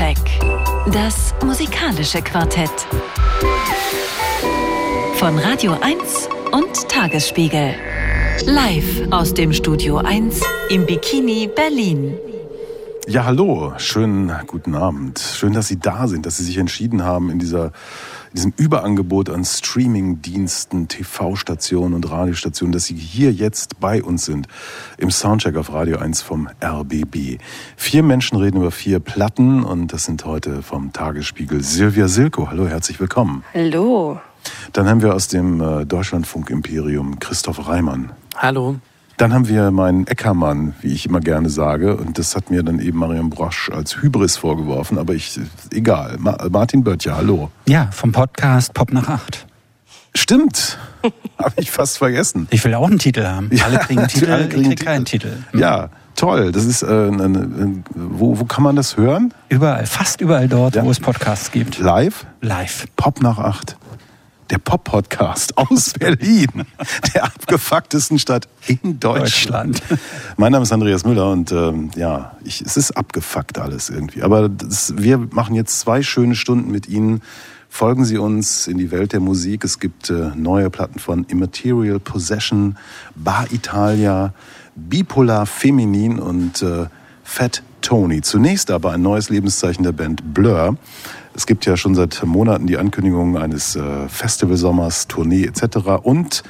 Soundcheck. Das musikalische Quartett. Von Radio 1 und Tagesspiegel. Live aus dem Studio 1 im Bikini Berlin. Ja, hallo, schönen guten Abend. Schön, dass Sie da sind, dass Sie sich entschieden haben, in dieser in diesem Überangebot an Streaming-Diensten, TV-Stationen und Radiostationen, dass Sie hier jetzt bei uns sind im Soundcheck auf Radio 1 vom RBB. Vier Menschen reden über vier Platten und das sind heute vom Tagesspiegel Silvia Silko. Hallo, herzlich willkommen. Hallo. Dann haben wir aus dem äh, Deutschlandfunk-Imperium Christoph Reimann. Hallo. Dann haben wir meinen Eckermann, wie ich immer gerne sage, und das hat mir dann eben Marion Brosch als Hybris vorgeworfen, aber ich, egal. Ma Martin Böttcher, hallo. Ja, vom Podcast Pop nach Acht. Stimmt. Habe ich fast vergessen. Ich will auch einen Titel haben. Ja, alle kriegen einen Titel, alle kriegen ich krieg keinen Titel. Hm. Ja, toll. Das ist, äh, eine, eine, wo, wo kann man das hören? Überall, fast überall dort, Ja. wo es Podcasts gibt. Live? Live. Pop nach acht. Der Pop-Podcast aus Berlin, der abgefucktesten Stadt in Deutschland. Deutschland. Mein Name ist Andreas Müller und ähm, ja, ich, es ist abgefuckt alles irgendwie. Aber das, wir machen jetzt zwei schöne Stunden mit Ihnen. Folgen Sie uns in die Welt der Musik. Es gibt äh, neue Platten von Immaterial Possession, Bar Italia, Bipolar Feminin und äh, Fat Tony. Zunächst aber ein neues Lebenszeichen der Band Blur. Es gibt ja schon seit Monaten die Ankündigung eines äh, Festivalsommers, Tournee etc. und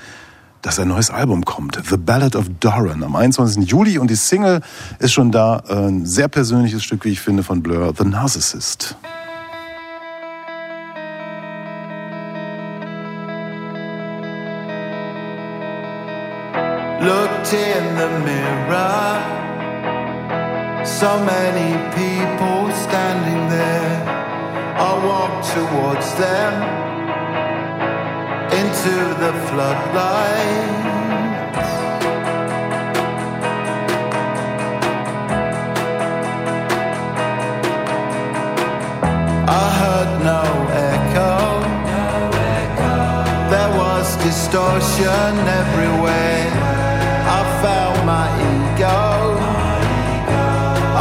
dass ein neues Album kommt, The Ballad of Doran, am 21. Juli und die Single ist schon da. Äh, Ein sehr persönliches Stück, wie ich finde, von Blur, The Narcissist. looked in the mirror. So many people standing there. I walked towards them into the floodlight. I heard no echo. There was distortion everywhere. I felt my ego.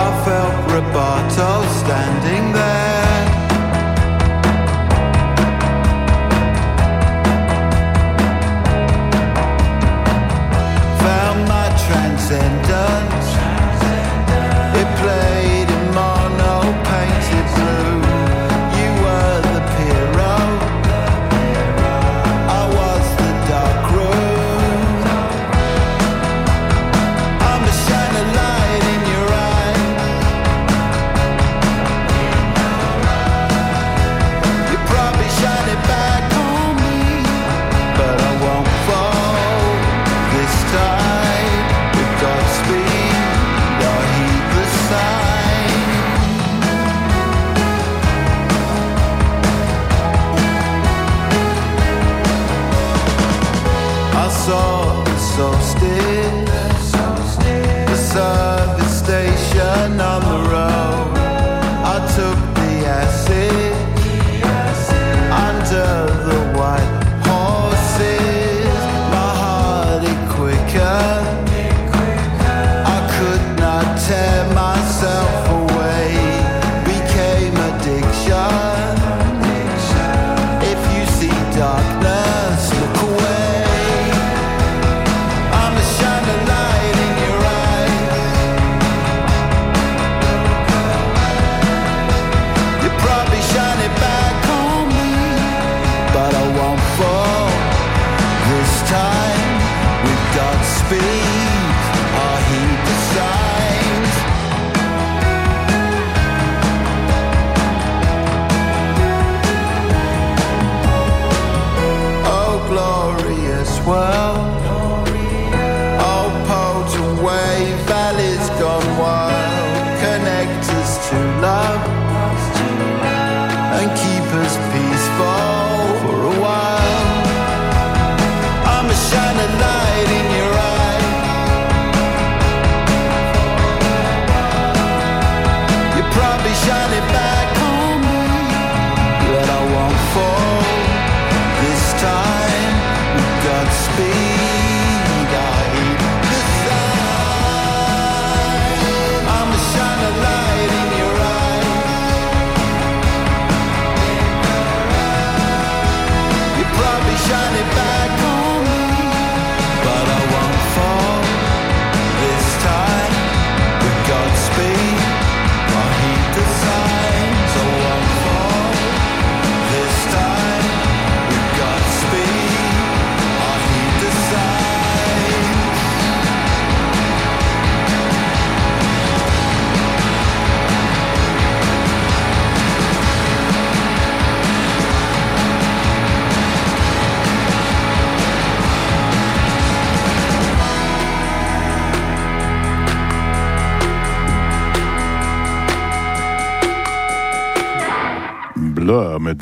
I felt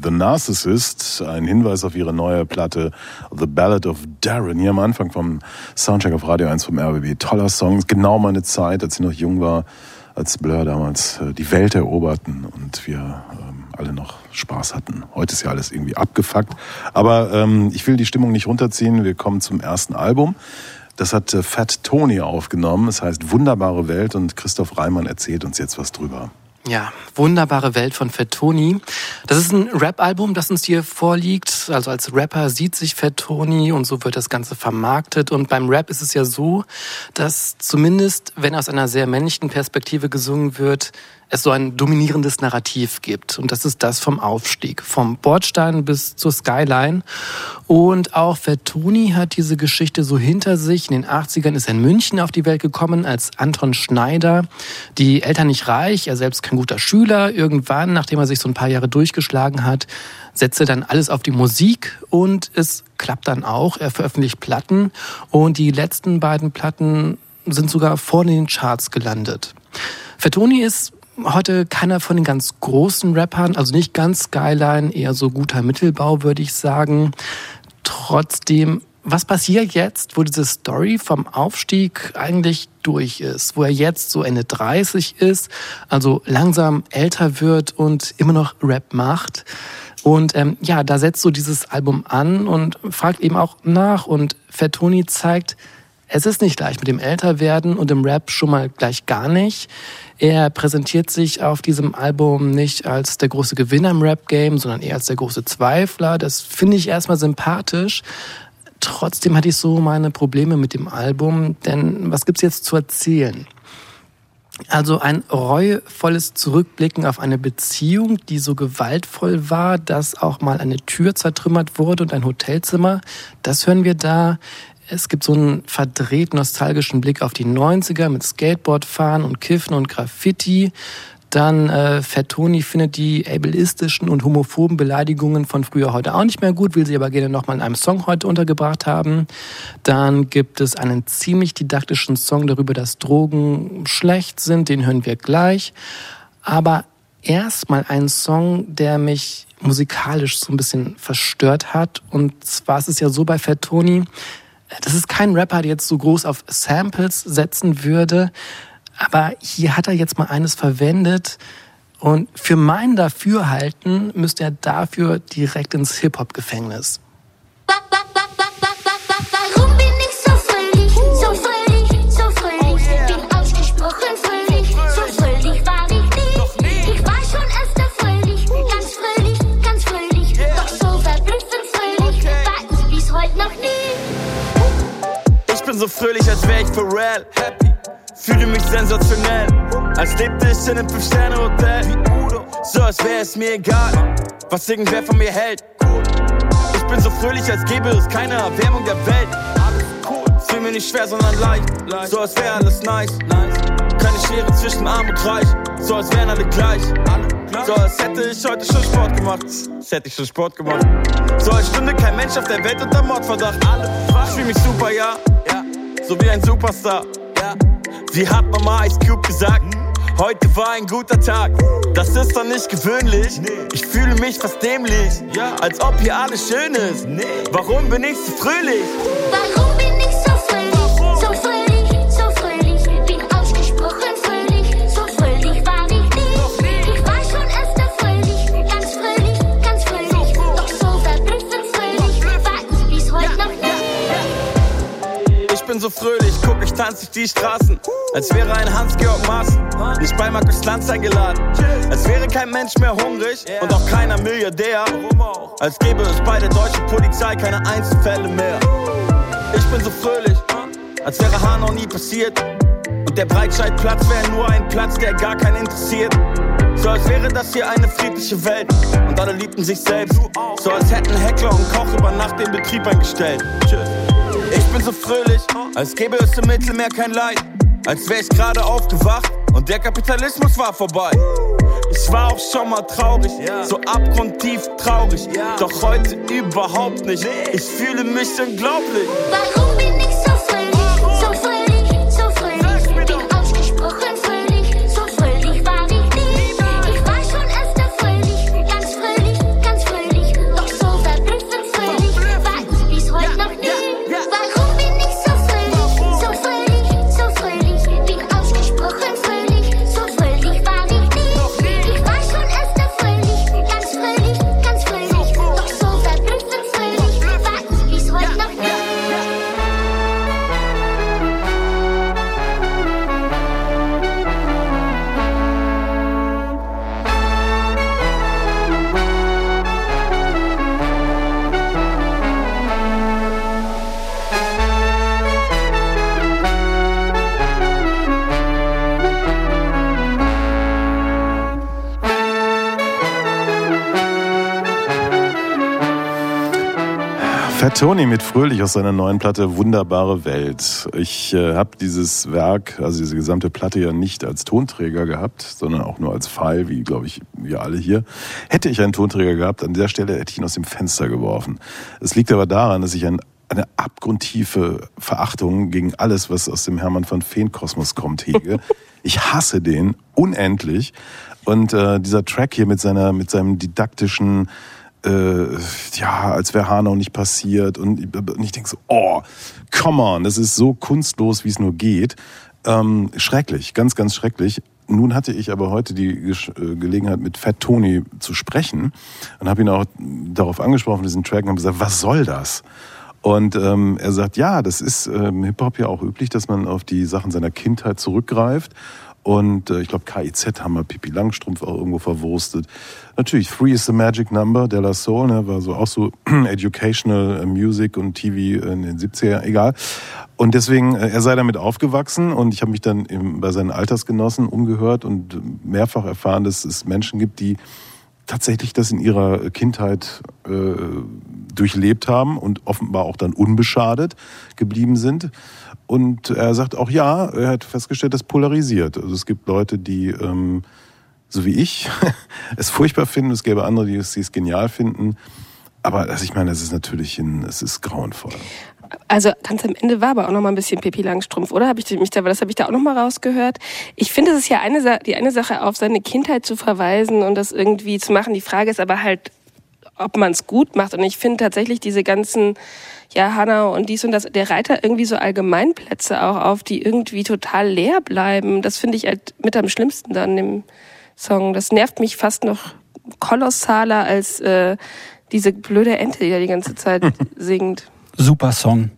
The Narcissist. Ein Hinweis auf ihre neue Platte The Ballad of Darren. Hier am Anfang vom Soundcheck auf Radio 1 vom RBB. Toller Song. Genau meine Zeit, als ich noch jung war, als Blur damals äh, die Welt eroberten und wir ähm, alle noch Spaß hatten. Heute ist ja alles irgendwie abgefuckt. Aber ähm, ich will die Stimmung nicht runterziehen. Wir kommen zum ersten Album. Das hat äh, Fat Tony aufgenommen. Es heißt Wunderbare Welt und Christoph Reimann erzählt uns jetzt was drüber. Ja, wunderbare Welt von Fettoni. Das ist ein Rap-Album, das uns hier vorliegt. Also als Rapper sieht sich Fettoni und so wird das Ganze vermarktet. Und beim Rap ist es ja so, dass zumindest, wenn aus einer sehr männlichen Perspektive gesungen wird, es so ein dominierendes Narrativ gibt. Und das ist das vom Aufstieg, vom Bordstein bis zur Skyline. Und auch Fettoni hat diese Geschichte so hinter sich. In den 80ern ist er in München auf die Welt gekommen als Anton Schneider. Die Eltern nicht reich, er selbst kein guter Schüler. Irgendwann, nachdem er sich so ein paar Jahre durchgeschlagen hat, setzt er dann alles auf die Musik und es klappt dann auch. Er veröffentlicht Platten und die letzten beiden Platten sind sogar vor den Charts gelandet. Fettoni ist heute keiner von den ganz großen Rappern, also nicht ganz Skyline, eher so guter Mittelbau, würde ich sagen. Trotzdem, was passiert jetzt, wo diese Story vom Aufstieg eigentlich durch ist, wo er jetzt so Ende 30 ist, also langsam älter wird und immer noch Rap macht? Und ähm, ja, da setzt so dieses Album an und fragt eben auch nach. Und Fettoni zeigt, es ist nicht leicht mit dem Älterwerden und im Rap schon mal gleich gar nicht. Er präsentiert sich auf diesem Album nicht als der große Gewinner im Rap-Game, sondern eher als der große Zweifler. Das finde ich erstmal sympathisch. Trotzdem hatte ich so meine Probleme mit dem Album, denn was gibt's jetzt zu erzählen? Also ein reuevolles Zurückblicken auf eine Beziehung, die so gewaltvoll war, dass auch mal eine Tür zertrümmert wurde und ein Hotelzimmer. Das hören wir da. Es gibt so einen verdreht nostalgischen Blick auf die 90er mit Skateboardfahren und Kiffen und Graffiti. Dann äh, Fettoni findet die ableistischen und homophoben Beleidigungen von früher heute auch nicht mehr gut, will sie aber gerne nochmal in einem Song heute untergebracht haben. Dann gibt es einen ziemlich didaktischen Song darüber, dass Drogen schlecht sind, den hören wir gleich. Aber erstmal einen Song, der mich musikalisch so ein bisschen verstört hat. Und zwar ist es ja so bei Fettoni, das ist kein Rapper, der jetzt so groß auf Samples setzen würde, aber hier hat er jetzt mal eines verwendet und für mein Dafürhalten müsste er dafür direkt ins Hip-Hop-Gefängnis. Bin so fröhlich, als wär ich for real. Happy. Fühle mich sensationell, als lebte ich in einem 5-Sterne-Hotel. So, als wäre es mir egal, was irgendwer von mir hält. Ich bin so fröhlich, als gäbe es keine Erwärmung der Welt. Fühl mir nicht schwer, sondern leicht, so als wäre alles nice. Keine Schere zwischen arm und reich, so als wären alle gleich. So als hätte ich heute schon Sport gemacht, als hätte ich schon Sport gemacht. So als stünde kein Mensch auf der Welt unter Mordverdacht. Ich fühl mich super, ja, so wie ein Superstar. Wie hat Mama Ice Cube gesagt? Heute war ein guter Tag. Das ist doch nicht gewöhnlich. Ich fühle mich fast dämlich, als ob hier alles schön ist. Warum bin ich so fröhlich? Warum bin ich so bin so fröhlich, guck, ich tanze durch die Straßen. Als wäre ein Hans-Georg Maaßen nicht bei Markus Lanz eingeladen. Als wäre kein Mensch mehr hungrig und auch keiner Milliardär. Als gäbe es bei der deutschen Polizei keine Einzelfälle mehr. Ich bin so fröhlich, als wäre Hanau nie passiert. Und der Breitscheidplatz wäre nur ein Platz, der gar keinen interessiert. So als wäre das hier eine friedliche Welt und alle liebten sich selbst. So als hätten Heckler und Koch über Nacht den Betrieb eingestellt. Ich bin so fröhlich, als gäbe es im Mittelmeer kein Leid. Als wär ich gerade aufgewacht und der Kapitalismus war vorbei. Ich war auch schon mal traurig, so abgrundtief traurig. Doch heute überhaupt nicht. Ich fühle mich unglaublich. Warum bin ich Tony mit Fröhlich aus seiner neuen Platte Wunderbare Welt. Ich äh, habe dieses Werk, also diese gesamte Platte ja nicht als Tonträger gehabt, sondern auch nur als File, wie glaube ich wir alle hier. Hätte ich einen Tonträger gehabt, an der Stelle hätte ich ihn aus dem Fenster geworfen. Es liegt aber daran, dass ich ein, eine abgrundtiefe Verachtung gegen alles, was aus dem Hermann von Feen Kosmos kommt, hege. Ich hasse den unendlich. Und äh, dieser Track hier mit seiner, mit seinem didaktischen äh, ja, als wäre Hanau nicht passiert. Und, und ich denke so, oh, come on, das ist so kunstlos, wie es nur geht. Ähm, schrecklich, ganz, ganz schrecklich. Nun hatte ich aber heute die Gesch- äh, Gelegenheit, mit Fat Tony zu sprechen und habe ihn auch darauf angesprochen, diesen Track, und habe gesagt, was soll das? Und ähm, er sagt, ja, das ist ähm, Hip-Hop ja auch üblich, dass man auf die Sachen seiner Kindheit zurückgreift. Und äh, ich glaube, KIZ haben wir Pippi Langstrumpf auch irgendwo verwurstet. Natürlich, Three is the Magic Number, De La Soul, ne, war so auch so Educational äh, Music und TV in den 70er, egal. Und deswegen, äh, er sei damit aufgewachsen und ich habe mich dann im, bei seinen Altersgenossen umgehört und mehrfach erfahren, dass es Menschen gibt, die tatsächlich das in ihrer Kindheit äh, durchlebt haben und offenbar auch dann unbeschadet geblieben sind. Und er sagt auch ja, er hat festgestellt, das polarisiert. Also es gibt Leute, die, ähm, so wie ich, es furchtbar finden, es gäbe andere, die es, die es genial finden. Aber also ich meine, es ist natürlich ein, es ist grauenvoll. Also ganz am Ende war aber auch noch mal ein bisschen Pippi Langstrumpf, oder? Habe ich mich da, das habe ich da auch noch mal rausgehört. Ich finde, es ist ja eine, Sa- die eine Sache, auf seine Kindheit zu verweisen und das irgendwie zu machen. Die Frage ist aber halt, ob man es gut macht. Und ich finde tatsächlich diese ganzen, ja, Hanau und dies und das, der Reiter irgendwie so Allgemeinplätze auch auf, die irgendwie total leer bleiben. Das finde ich halt mit am schlimmsten dann im Song. Das nervt mich fast noch kolossaler als äh, diese blöde Ente, die da die ganze Zeit singt. Super Song.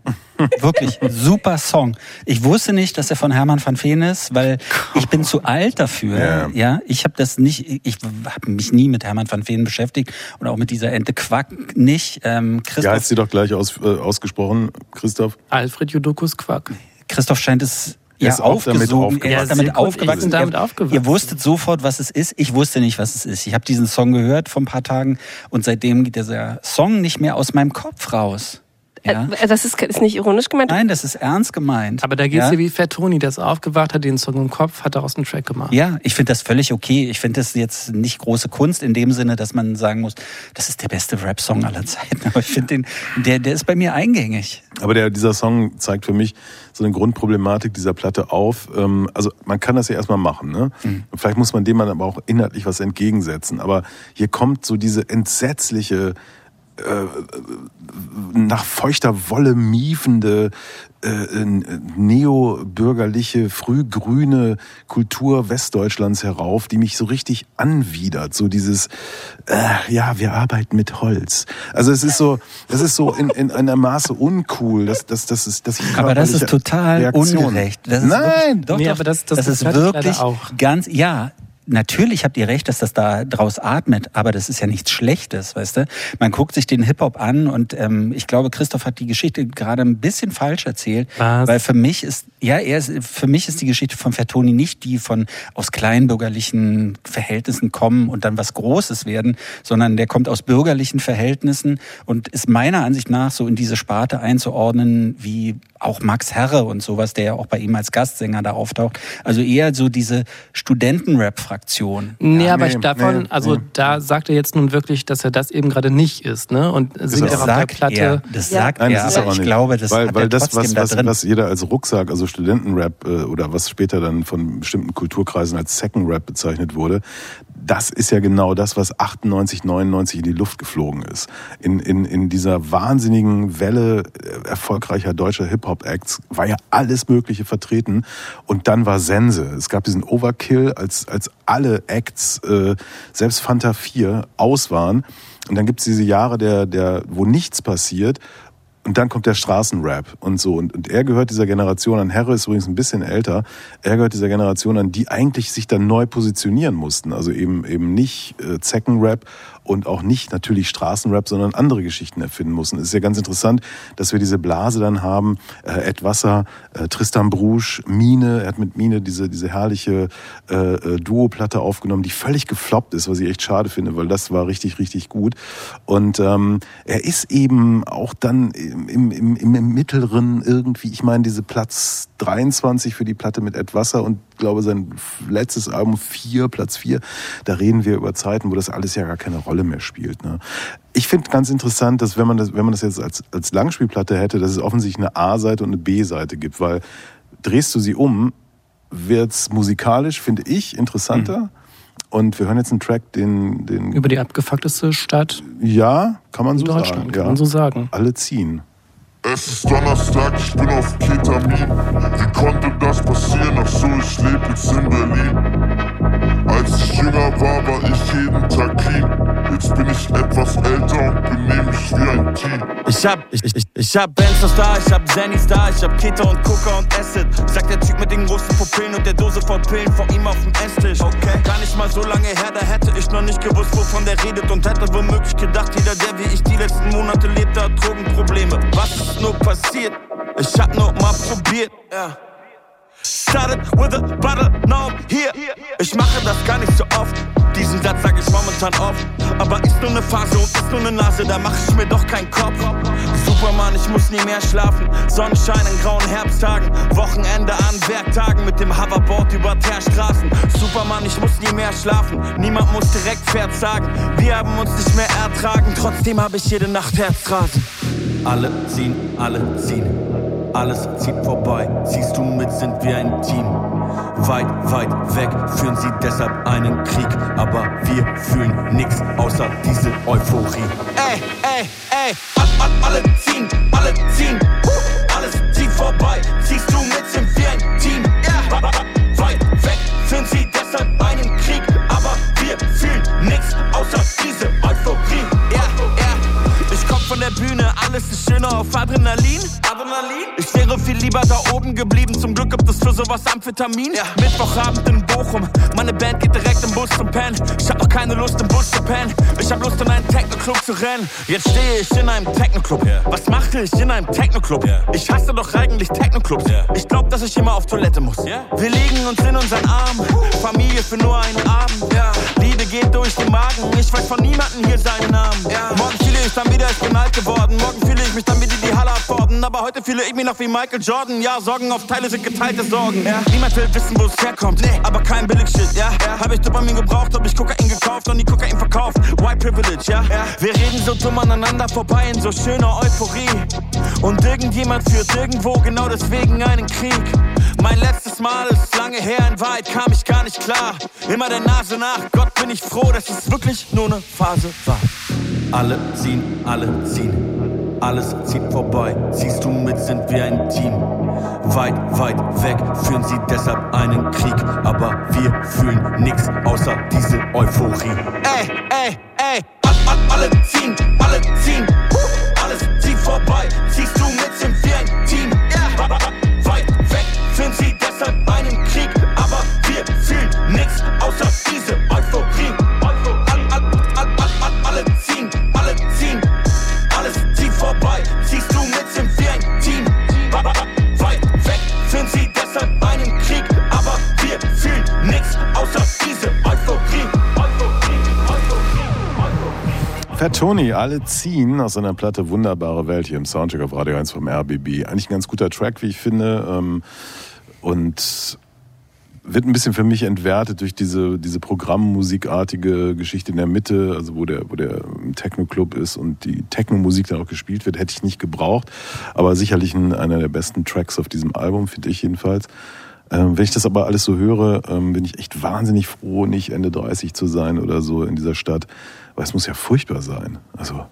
Wirklich, super Song. Ich wusste nicht, dass er von Hermann van Veen ist, weil ich bin zu alt dafür. Ja. Ja, ich habe das nicht, ich habe mich nie mit Hermann van Veen beschäftigt und auch mit dieser Ente Quack nicht. Ähm, Ja, Christoph, heißt sie doch gleich aus, äh, ausgesprochen, Christoph. Alfred Jodokus Quack. Christoph scheint es Er ja ist damit aufgesogen. Er Ja, ist damit gut. Ich bin aufgewachsen. damit Ihr- aufgewachsen. Ihr wusstet sofort, was es ist. Ich wusste nicht, was es ist. Ich habe diesen Song gehört vor ein paar Tagen und seitdem geht dieser Song nicht mehr aus meinem Kopf raus. Ja? Äh, Das ist, ist nicht ironisch gemeint. Nein, das ist ernst gemeint. Aber da geht's ja? dir wie Fat Tony, der ist aufgewacht, hat den Song im Kopf, hat daraus einen Track gemacht. Ja, ich finde das völlig okay. Ich finde das jetzt nicht große Kunst in dem Sinne, dass man sagen muss, das ist der beste Rap-Song aller Zeiten. Aber ich finde den, der, der ist bei mir eingängig. Aber der, dieser Song zeigt für mich so eine Grundproblematik dieser Platte auf. Ähm, also man kann das ja erstmal machen. Ne? Und Vielleicht muss man dem man aber auch inhaltlich was entgegensetzen. Aber hier kommt so diese entsetzliche, äh, nach feuchter Wolle miefende, äh, neobürgerliche, frühgrüne Kultur Westdeutschlands herauf, die mich so richtig anwidert. So dieses, äh, ja, wir arbeiten mit Holz. Also es ist so, das ist so in, in einer Maße uncool, dass, dass, dass, es- dass ich Aber das ist total Reaktion- ungerecht. Das ist Nein! wirklich, doch, Nee, doch, aber das- das ist ich leider wirklich auch. ganz, ja. Natürlich habt ihr recht, dass das da draus atmet, aber das ist ja nichts Schlechtes, weißt du? Man guckt sich den Hip-Hop an und ähm, ich glaube, Christoph hat die Geschichte gerade ein bisschen falsch erzählt. Was? Weil für mich ist, ja, er ist, für mich ist die Geschichte von Fertoni nicht die von aus kleinbürgerlichen Verhältnissen kommen und dann was Großes werden, sondern der kommt aus bürgerlichen Verhältnissen und ist meiner Ansicht nach so in diese Sparte einzuordnen, wie auch Max Herre und sowas, der ja auch bei ihm als Gastsänger da auftaucht. Also eher so diese Studenten-Rap-Fraktion. Nee, aber nee, davon, nee, also nee. da sagt er jetzt nun wirklich, dass er das eben gerade nicht ist, ne? Und singt der sagt Platte. er, das Ja. sagt Nein, er, das ist aber ich nicht. glaube, das weil, hat weil er das, was, da was, drin. was jeder als Rucksack, also Studentenrap äh, oder was später dann von bestimmten Kulturkreisen als Second Rap bezeichnet wurde, das ist ja genau das, was 98, 99 in die Luft geflogen ist. In, in, in dieser wahnsinnigen Welle äh, erfolgreicher deutscher Hip-Hop-Acts war ja alles Mögliche vertreten und dann war Sense. Es gab diesen Overkill, als, als alle Acts, äh, selbst Fanta 4, aus waren. Und dann gibt's diese Jahre, der, der, wo nichts passiert. Und dann kommt der Straßenrap und so. Und, und er gehört dieser Generation an. Herre ist übrigens ein bisschen älter. Er gehört dieser Generation an, die eigentlich sich dann neu positionieren mussten. Also eben, eben nicht äh, Zeckenrap und auch nicht natürlich Straßenrap, sondern andere Geschichten erfinden mussten. Es ist ja ganz interessant, dass wir diese Blase dann haben. Äh, Ed Wasser, äh, Tristan Brusch, Mine. Er hat mit Mine diese, diese herrliche äh, äh, Duo-Platte aufgenommen, die völlig gefloppt ist, was ich echt schade finde, weil das war richtig, richtig gut. Und ähm, er ist eben auch dann im, im, im, im Mittleren irgendwie, ich meine, diese Platz 23 für die Platte mit Ed Wasser und glaube sein letztes Album 4, Platz 4, da reden wir über Zeiten, wo das alles ja gar keine Rolle mehr spielt. Ne? Ich finde ganz interessant, dass wenn man das, wenn man das jetzt als, als Langspielplatte hätte, dass es offensichtlich eine A-Seite und eine B-Seite gibt, weil drehst du sie um, wird's musikalisch, finde ich, interessanter. Und wir hören jetzt einen Track, den, den Über die abgefuckteste Stadt ja, kann man in so Deutschland, sagen. kann ja. man so sagen. Alle ziehen. Es ist Donnerstag, ich bin auf Ketamin. Wie konnte das passieren? Ach so, ich lebe jetzt in Berlin. Als ich jünger war, war ich jeden Tag clean. Jetzt bin ich etwas älter und benehme mich wie ein Team. Ich hab, ich, ich, ich hab Benzos da, ich hab Zennys da, ich hab Keter und Coca und Acid. Sagt der Typ mit den großen Pupillen und der Dose voll Pillen vor ihm auf dem Esstisch. Okay, gar nicht mal so lange her, da hätte ich noch nicht gewusst, wovon der redet und hätte womöglich gedacht, jeder, der wie ich die letzten Monate lebte, hat Drogenprobleme. Was ist nur passiert? Ich hab nur mal probiert. Ja. Started with a bottle, now here. Ich mache das gar nicht so oft. Diesen Satz sag ich momentan oft. Aber ist nur ne Phase und ist nur ne Nase, da mach ich mir doch keinen Kopf. Superman, ich muss nie mehr schlafen. Sonnenschein in grauen Herbsttagen. Wochenende an Werktagen mit dem Hoverboard über Teerstraßen. Superman, ich muss nie mehr schlafen. Niemand muss direkt Pferd sagen. Wir haben uns nicht mehr ertragen. Trotzdem habe ich jede Nacht Herzrasen. Alle ziehen, alle ziehen. Alles zieht vorbei, ziehst du mit, sind wir ein Team. Weit, weit weg führen sie deshalb einen Krieg, aber wir fühlen nix außer diese Euphorie. Ey, ey, ey, all, all, alle ziehen, alle ziehen. Alles zieht vorbei, ziehst du mit, sind wir ein Team. Weit weg führen sie deshalb einen Krieg, aber wir fühlen nix außer diese Euphorie. Ja, ja. Ich komm von der Bühne, alles ist schöner auf Adrenalin. Adrenalin? Ich wäre viel lieber da oben geblieben. Zum Glück gibt es für sowas Amphetamin. Ja. Mittwochabend in Bochum. Meine Band geht direkt im Bus zum Pen. Ich hab noch keine Lust im Bus zu pennen. Ich hab Lust in einen Techno-Club zu rennen. Jetzt stehe ich in einem Techno-Club. Was machte ich in einem Techno-Club? Ich hasse doch eigentlich Techno-Clubs. Ich glaub, dass ich immer auf Toilette muss. Wir legen uns in unseren Armen. Familie für nur einen Abend. Liebe geht durch den Magen. Ich weiß von niemandem hier seinen Namen. Morgen fühle ich dann wieder, ich bin alt geworden. Morgen fühle ich mich dann wieder die Halle abfordern. Aber heute fühle ich mich noch wie Michael Jordan. Ja, Sorgen auf Teile sind geteilte Sorgen. Niemand will wissen, wo es herkommt. Nee, aber kein Billigshit, ja. Hab ich Dopamin gebraucht, hab ich Kokain gekauft und die Kokain verkauft. White Privilege, ja. Wir reden so dumm aneinander vorbei in so schöner Euphorie. Und irgendjemand führt irgendwo genau deswegen einen Krieg. Mein letztes Mal ist lange her, in Wahrheit kam ich gar nicht klar. Immer der Nase nach, Gott bin ich froh, dass es wirklich nur eine Phase war. Alle ziehen, alle ziehen. Alles zieht vorbei, ziehst du mit, sind wir ein Team. Weit, weit weg führen sie deshalb einen Krieg, aber wir fühlen nix außer diese Euphorie. Ey, ey, ey, all, alle ziehen, alle ziehen. Alles zieht vorbei, ziehst du mit, sind wir ein Team. Weit weg führen sie deshalb einen Fat Tony, alle ziehen aus seiner Platte Wunderbare Welt hier im Soundcheck auf Radio 1 vom RBB. Eigentlich ein ganz guter Track, wie ich finde. ähm, Und wird ein bisschen für mich entwertet durch diese, diese Programmmusikartige Geschichte in der Mitte, also wo der, wo der Techno-Club ist und die Techno-Musik dann auch gespielt wird, hätte ich nicht gebraucht. Aber sicherlich ein, einer der besten Tracks auf diesem Album, finde ich jedenfalls. Ähm, wenn ich das aber alles so höre, ähm, bin ich echt wahnsinnig froh, nicht Ende 30 zu sein oder so in dieser Stadt. Weil es muss ja furchtbar sein. Also,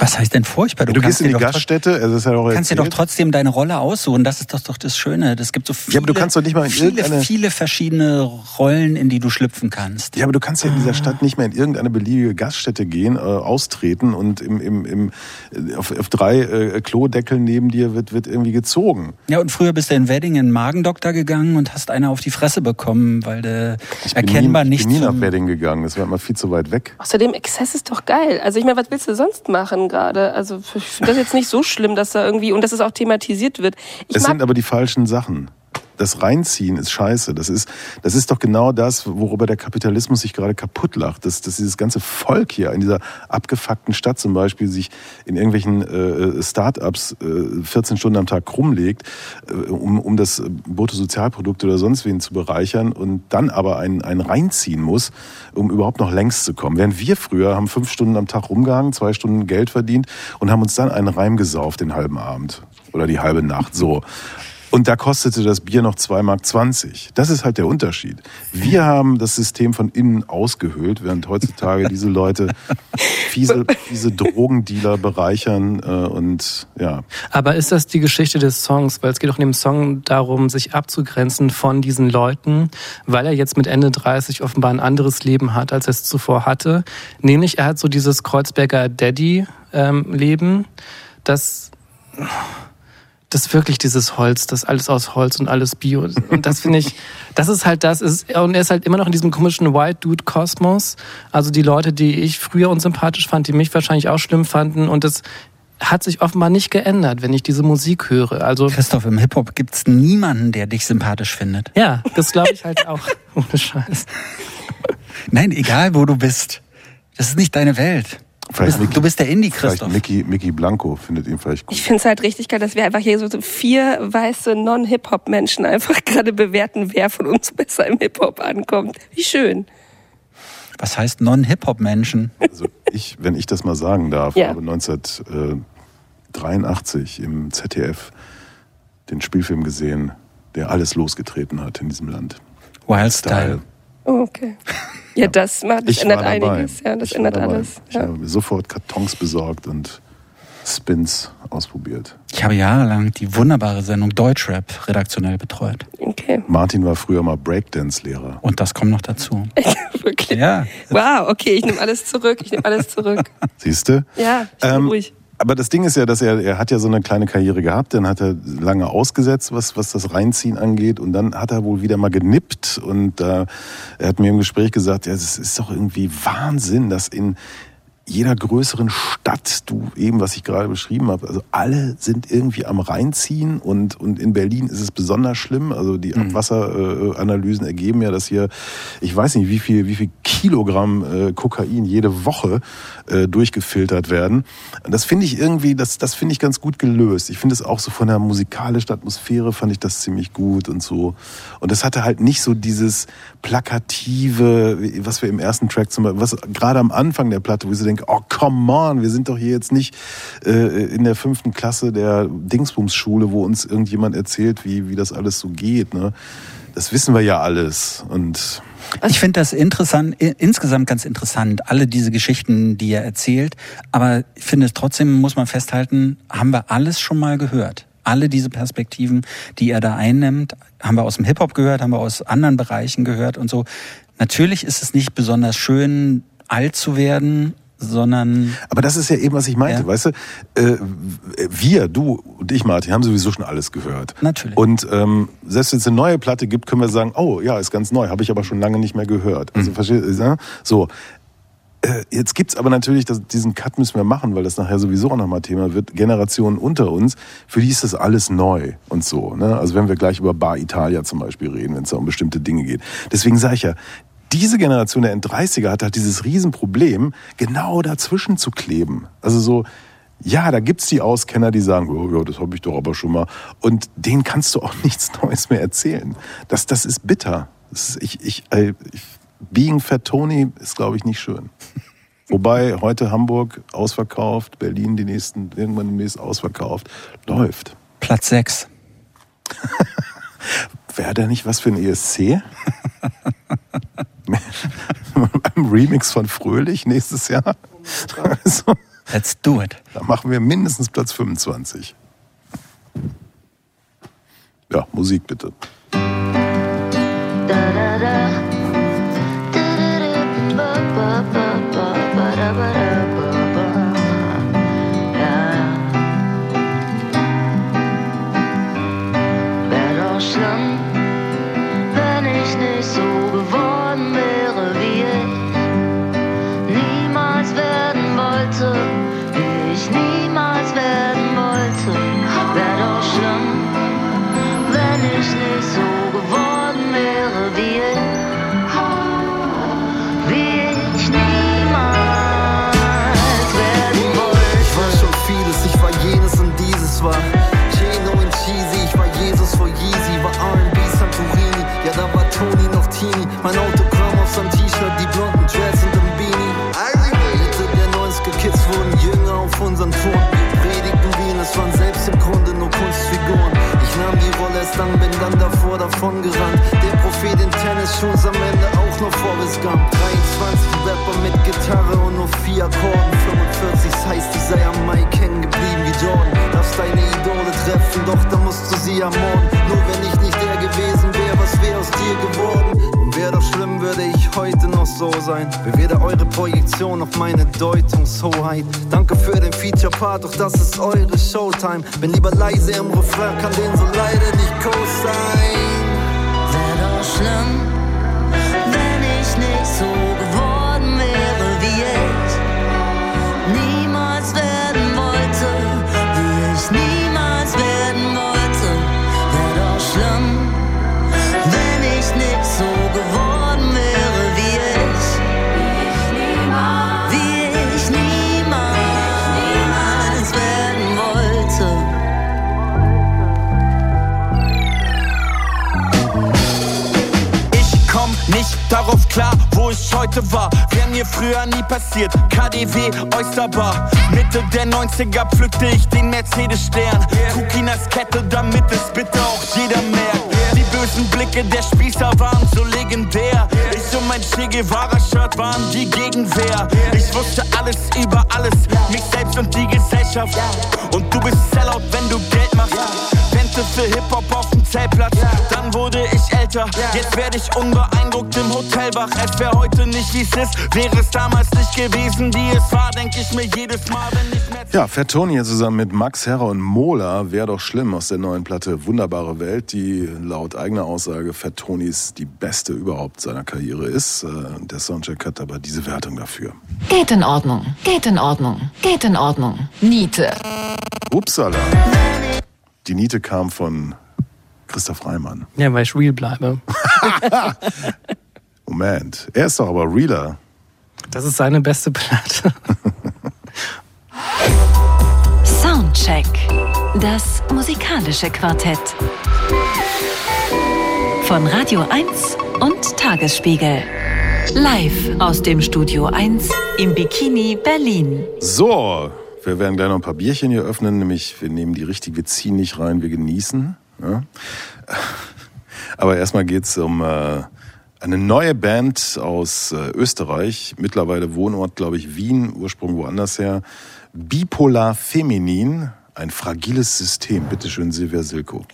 Was heißt denn furchtbar? Du, gehst in die Gaststätte, also das ist ja auch Du kannst dir doch trotzdem deine Rolle aussuchen. Das ist doch, doch das Schöne. Es gibt so viele, Ja, aber du kannst doch nicht mal in viele, irgendeine- viele verschiedene Rollen, in die du schlüpfen kannst. Ja, aber du kannst ja in dieser Stadt nicht mehr in irgendeine beliebige Gaststätte gehen, äh, austreten und im, im, im, äh, auf, auf drei äh, Klodeckeln neben dir wird, wird irgendwie gezogen. Ja, und früher bist du in Wedding in den Magendoktor gegangen und hast eine auf die Fresse bekommen, weil du Ich bin erkennbar nie, ich nicht bin nie nach Wedding gegangen, das war immer viel zu weit weg. Außerdem, Exzess ist doch geil. Also ich meine, was willst du sonst machen gerade? Also ich finde das jetzt nicht so schlimm, dass da irgendwie, und dass es auch thematisiert wird. Ich Es sind aber die falschen Sachen. Das Reinziehen ist scheiße. Das ist, das ist doch genau das, worüber der Kapitalismus sich gerade kaputt lacht. Dass, dass dieses ganze Volk hier in dieser abgefuckten Stadt zum Beispiel sich in irgendwelchen äh, Start-ups äh, 14 Stunden am Tag krummlegt, äh, um, um das Bruttosozialprodukt oder sonst wen zu bereichern und dann aber einen, einen reinziehen muss, um überhaupt noch längst zu kommen. Während wir früher haben fünf Stunden am Tag rumgehangen, zwei Stunden Geld verdient und haben uns dann einen Reim gesauft den halben Abend oder die halbe Nacht. So. Und da kostete das Bier noch 2,20 Mark. Das ist halt der Unterschied. Wir haben das System von innen ausgehöhlt, während heutzutage diese Leute fiese, fiese Drogendealer bereichern äh, und ja. Aber ist das die Geschichte des Songs? Weil es geht auch in dem Song darum, sich abzugrenzen von diesen Leuten, weil er jetzt mit Ende 30 offenbar ein anderes Leben hat, als er es zuvor hatte. Nämlich, er hat so dieses Kreuzberger Daddy-Leben, das, das wirklich dieses Holz, das alles aus Holz und alles Bio. Und das finde ich, das ist halt das. Ist, und er ist halt immer noch in diesem komischen White Dude Kosmos. Also die Leute, die ich früher unsympathisch fand, die mich wahrscheinlich auch schlimm fanden. Und das hat sich offenbar nicht geändert, wenn ich diese Musik höre. Also Christoph, im Hip-Hop gibt's niemanden, der dich sympathisch findet. ja, das glaube ich halt auch. Ohne Scheiß. Nein, egal wo du bist. Das ist nicht deine Welt. Du Vielleicht bist, du bist der Vielleicht Indie-Christoph. Mickey, Mickey Blanco findet ihn vielleicht gut. Ich finde es halt richtig geil, dass wir einfach hier so so vier weiße Non-Hip-Hop-Menschen einfach gerade bewerten, wer von uns besser im Hip-Hop ankommt. Wie schön. Was heißt Non-Hip-Hop-Menschen? Also ich, wenn ich das mal sagen darf, Ja. habe 1983 im ZDF den Spielfilm gesehen, der alles losgetreten hat in diesem Land. Wild Style. Oh, okay. Ja, das macht, das Ich ändert war dabei. einiges. Ja, das Ich war ändert dabei. alles. Ich Ja. habe mir sofort Kartons besorgt und Spins ausprobiert. Ich habe jahrelang die wunderbare Sendung Deutschrap redaktionell betreut. Okay. Martin war früher mal Breakdance-Lehrer. Und das kommt noch dazu. Wirklich. Ja. Wow, okay, ich nehme alles zurück. Ich nehme alles zurück. Siehst du? Ja, ich bin Ähm, ruhig. Aber das Ding ist ja, dass er, er hat ja so eine kleine Karriere gehabt, dann hat er lange ausgesetzt, was, was das Reinziehen angeht, und dann hat er wohl wieder mal genippt. Und äh, er hat mir im Gespräch gesagt, ja, es ist doch irgendwie Wahnsinn, dass in jeder größeren Stadt, du eben, was ich gerade beschrieben habe, also alle sind irgendwie am Reinziehen und, und in Berlin ist es besonders schlimm. Also die Abwasseranalysen ergeben ja, dass hier, ich weiß nicht, wie viel, wie viel Kilogramm äh, Kokain jede Woche äh, durchgefiltert werden. Und das finde ich irgendwie, das, das finde ich ganz gut gelöst. Ich finde es auch so von der musikalischen Atmosphäre fand ich das ziemlich gut und so. Und das hatte halt nicht so dieses plakative, was wir im ersten Track zum Beispiel, was gerade am Anfang der Platte, wo ich so denke, oh come on, wir sind doch hier jetzt nicht äh, in der fünften Klasse der Dingsbums-Schule, wo uns irgendjemand erzählt, wie, wie das alles so geht. Ne? Das wissen wir ja alles. Und Ich finde das interessant, insgesamt ganz interessant, alle diese Geschichten, die er erzählt. Aber ich finde trotzdem, muss man festhalten, haben wir alles schon mal gehört. Alle diese Perspektiven, die er da einnimmt, haben wir aus dem Hip-Hop gehört, haben wir aus anderen Bereichen gehört und so. Natürlich ist es nicht besonders schön, alt zu werden, sondern Aber das ist ja eben, was ich meinte, Ja. weißt du? Äh, wir, du und ich, Martin, haben sowieso schon alles gehört. Natürlich. Und ähm, selbst wenn es eine neue Platte gibt, können wir sagen, oh ja, ist ganz neu, habe ich aber schon lange nicht mehr gehört. Mhm. Also verstehst du? ja? So. Äh, Jetzt gibt's aber natürlich, das, diesen Cut müssen wir machen, weil das nachher sowieso auch nochmal Thema wird. Generationen unter uns, für die ist das alles neu und so. Ne? Also wenn wir gleich über Bar Italia zum Beispiel reden, wenn es da um bestimmte Dinge geht. Deswegen sage ich ja, diese Generation der End-30er hat halt dieses Riesenproblem, genau dazwischen zu kleben. Also so, ja, da gibt's die Auskenner, die sagen, oh, ja, das habe ich doch aber schon mal. Und denen kannst du auch nichts Neues mehr erzählen. Das, das ist bitter. Das ist, ich, ich, äh, Being Fat Tony ist, glaube ich, nicht schön. Wobei heute Hamburg ausverkauft, Berlin die nächsten, irgendwann demnächst ausverkauft. Läuft. Platz 6. Wäre da nicht was für ein ESC? Ein Remix von Fröhlich nächstes Jahr? Also, Let's do it. Da machen wir mindestens Platz 25. Ja, Musik bitte. Wär davon gerannt. Der Prophet in Tennisschuhen, am Ende auch noch Forrest Gump. 23 Rapper mit Gitarre und nur vier Akkorden. 45 das heißt, ich sei am Mike hängen geblieben wie Jordan. Darfst deine Idole treffen, doch dann musst du sie ermorden. Nur wenn ich nicht der gewesen wäre, was wäre aus dir geworden? Und wäre doch schlimm, würde ich heute noch so sein. Wäre weder eure Projektion noch meine Deutungshoheit. Danke für den Feature-Part, doch das ist eure Showtime. Bin lieber leise im Refrain, kann den so leider nicht co-sein. Wär darauf klar, wo ich heute war. Wär mir früher nie passiert. KDW, Oysterbar. Mitte der 90er pflückte ich den Mercedes-Stern. Als Kette, damit es bitte auch jeder merkt. Die bösen Blicke der Spießer waren so legendär. Ich und mein Che Guevara-Shirt waren die Gegenwehr. Ich wusste alles über alles, mich selbst und die Gesellschaft. Und du bist Sellout, wenn du Geld machst. Rente für Hip-Hop auf dem Zeltplatz. Älter, jetzt werde ich unbeeindruckt im Hotel wach. Es wäre heute nicht wie es ist, wäre es damals nicht gewesen, wie es war, denke ich mir jedes Mal, wenn ich mehr Ja, Fat Tony hier zusammen mit Max Herrer und Mola wäre doch schlimm aus der neuen Platte Wunderbare Welt, die laut eigener Aussage Fat Tonys die beste überhaupt seiner Karriere ist. Äh, Der Soundcheck hat aber diese Wertung dafür. Geht in Ordnung, geht in Ordnung, geht in Ordnung. Niete. Upsala. Die Niete kam von Christoph Reimann. Ja, weil ich real bleibe. Moment, er ist doch aber realer. Das ist seine beste Platte. Soundcheck. Das musikalische Quartett. Von Radio 1 und Tagesspiegel. Live aus dem Studio 1 im Bikini Berlin. So, wir werden gleich noch ein paar Bierchen hier öffnen, nämlich wir nehmen die richtig, wir ziehen nicht rein, wir genießen. Ja? Aber erstmal geht's um äh, eine neue Band aus äh, Österreich, mittlerweile Wohnort, glaube ich, Wien, Ursprung woanders her. Bipolar Feminin, ein fragiles System. Bitte schön, Silvia Silko.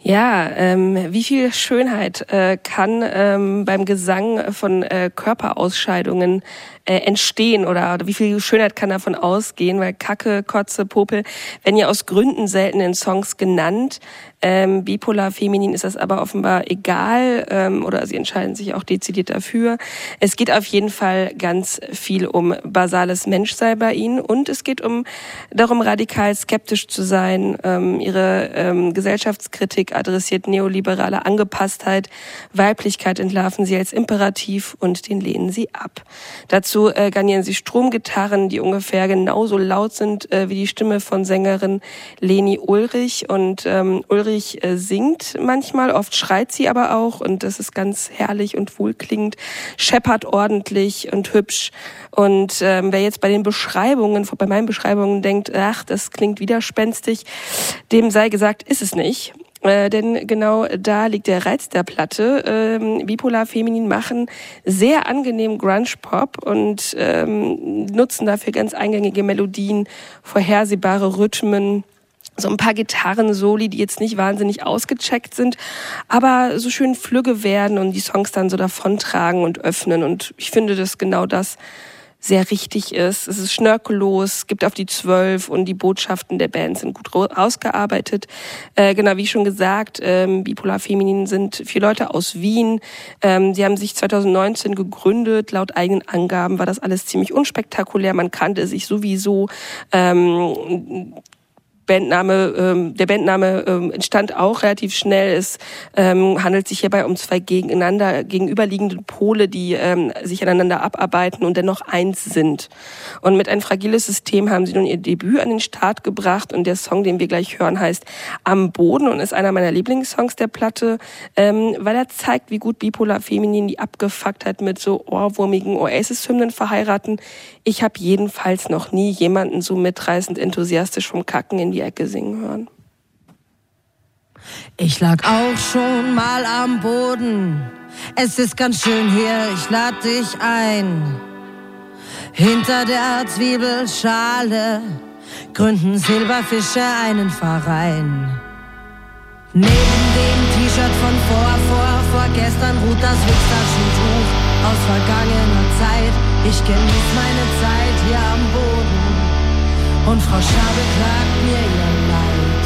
Ja, ähm, wie viel Schönheit äh, kann ähm, beim Gesang von äh, Körperausscheidungen äh, entstehen oder, oder wie viel Schönheit kann davon ausgehen? Weil Kacke, Kotze, Popel werden ja aus Gründen selten in Songs genannt. Ähm, bipolar feminin ist das aber offenbar egal ähm, oder sie entscheiden sich auch dezidiert dafür. Es geht auf jeden Fall ganz viel um basales Menschsein bei ihnen und es geht um darum, radikal skeptisch zu sein. Ähm, ihre ähm, Gesellschaftskritik adressiert neoliberale Angepasstheit, Weiblichkeit entlarven sie als Imperativ und den lehnen sie ab. Dazu äh, garnieren sie Stromgitarren, die ungefähr genauso laut sind äh, wie die Stimme von Sängerin Leni Ulrich. Und ähm, Ulrich äh, singt manchmal, oft schreit sie aber auch. Und das ist ganz herrlich und wohlklingend, scheppert ordentlich und hübsch. Und ähm, wer jetzt bei den Beschreibungen, bei meinen Beschreibungen denkt, ach, das klingt widerspenstig, dem sei gesagt, ist es nicht. Äh, denn genau da liegt der Reiz der Platte. Ähm, Bipolar Feminin machen sehr angenehm Grunge-Pop und ähm, nutzen dafür ganz eingängige Melodien, vorhersehbare Rhythmen, so ein paar Gitarren-Soli, die jetzt nicht wahnsinnig ausgecheckt sind, aber so schön flügge werden und die Songs dann so davontragen und öffnen. Und ich finde, dass genau das sehr richtig ist. Es ist schnörkellos, gibt auf die zwölf und die Botschaften der Band sind gut ausgearbeitet. Äh, genau, wie schon gesagt, ähm, Bipolar Feminin sind vier Leute aus Wien. Ähm, sie haben sich 2019 gegründet. Laut eigenen Angaben war das alles ziemlich unspektakulär. Man kannte sich sowieso. Ähm, Bandname, ähm, der Bandname ähm, entstand auch relativ schnell. Es ähm, handelt sich hierbei um zwei gegeneinander gegenüberliegende Pole, die ähm, sich aneinander abarbeiten und dennoch eins sind. Und mit ein fragiles System haben sie nun ihr Debüt an den Start gebracht und der Song, den wir gleich hören, heißt Am Boden und ist einer meiner Lieblingssongs der Platte, ähm, weil er zeigt, wie gut Bipolar Feminin die Abgefucktheit mit so ohrwurmigen Oasis-Hymnen verheiraten. Ich habe jedenfalls noch nie jemanden so mitreißend enthusiastisch vom Kacken in die Ecke singen hören. Ich lag auch schon mal am Boden. Es ist ganz schön hier, ich lad dich ein. Hinter der Zwiebelschale gründen Silberfische einen Verein. Neben dem T-Shirt von vor, vor, vorgestern ruht das Wichstaschentuch aus vergangener Zeit. Ich genieß meine Zeit Boden und Frau Schabe klagt mir ihr Leid.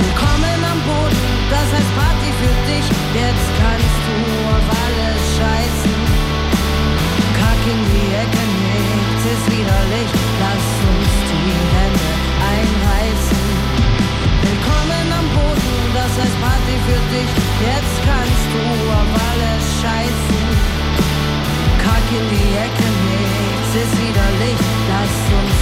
Willkommen am Boden, das heißt Party für dich. Jetzt kannst du auf alles scheißen. Kack in die Ecke, nichts ist widerlich. Lass uns die Hände einreißen. Willkommen am Boden, das heißt Party für dich. Jetzt kannst du auf alles scheißen. Kack in die Ecke, nichts ist widerlich. Lass uns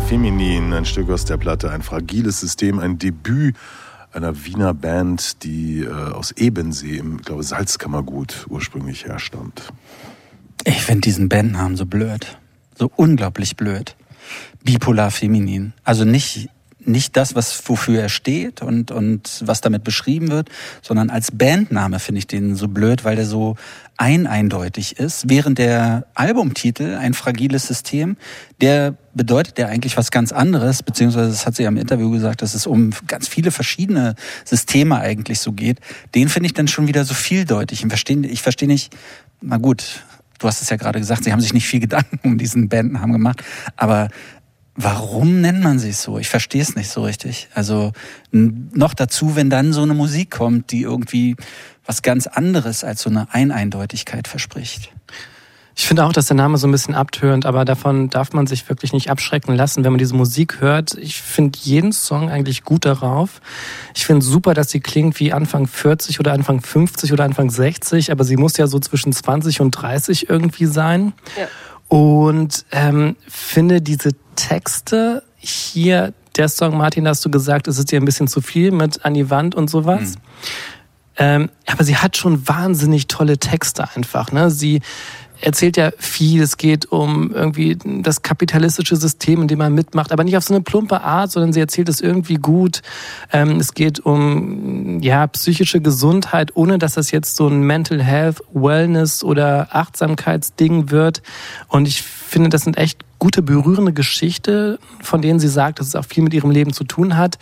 Feminin, ein Stück aus der Platte, ein fragiles System, ein Debüt einer Wiener Band, die äh, aus Ebensee im, ich glaube, Salzkammergut ursprünglich herstammt. Ich finde diesen Bandnamen so blöd. So unglaublich blöd. Bipolar feminin. Also nicht, nicht das, was wofür er steht und, und was damit beschrieben wird, sondern als Bandname finde ich den so blöd, weil der so eineindeutig ist, während der Albumtitel ein fragiles System, der bedeutet ja eigentlich was ganz anderes, beziehungsweise das hat sie ja im Interview gesagt, dass es um ganz viele verschiedene Systeme eigentlich so geht. Den finde ich dann schon wieder so vieldeutig. Ich verstehe, ich verstehe nicht, na gut, du hast es ja gerade gesagt, sie haben sich nicht viel Gedanken um diesen Bandnamen gemacht, aber warum nennt man sie so? Ich verstehe es nicht so richtig. Also noch dazu, wenn dann so eine Musik kommt, die irgendwie was ganz anderes als so eine Eineindeutigkeit verspricht. Ich finde auch, dass der Name so ein bisschen abtönt, aber davon darf man sich wirklich nicht abschrecken lassen, wenn man diese Musik hört. Ich finde jeden Song eigentlich gut darauf. Ich finde super, dass sie klingt wie Anfang 40 oder Anfang 50 oder Anfang 60, aber sie muss ja so zwischen 20 und 30 irgendwie sein. Ja. Und ähm, finde diese Texte hier, der Song, Martin, hast du gesagt, es ist dir ein bisschen zu viel mit an die Wand und sowas. Ähm, aber sie hat schon wahnsinnig tolle Texte einfach. Ne? Sie erzählt ja viel. Es geht um irgendwie das kapitalistische System, in dem man mitmacht, aber nicht auf so eine plumpe Art, sondern sie erzählt es irgendwie gut. Ähm, es geht um ja psychische Gesundheit, ohne dass das jetzt so ein Mental Health, Wellness oder Achtsamkeitsding wird. Und ich finde, das sind echt gute, berührende Geschichte, von denen sie sagt, dass es auch viel mit ihrem Leben zu tun hat.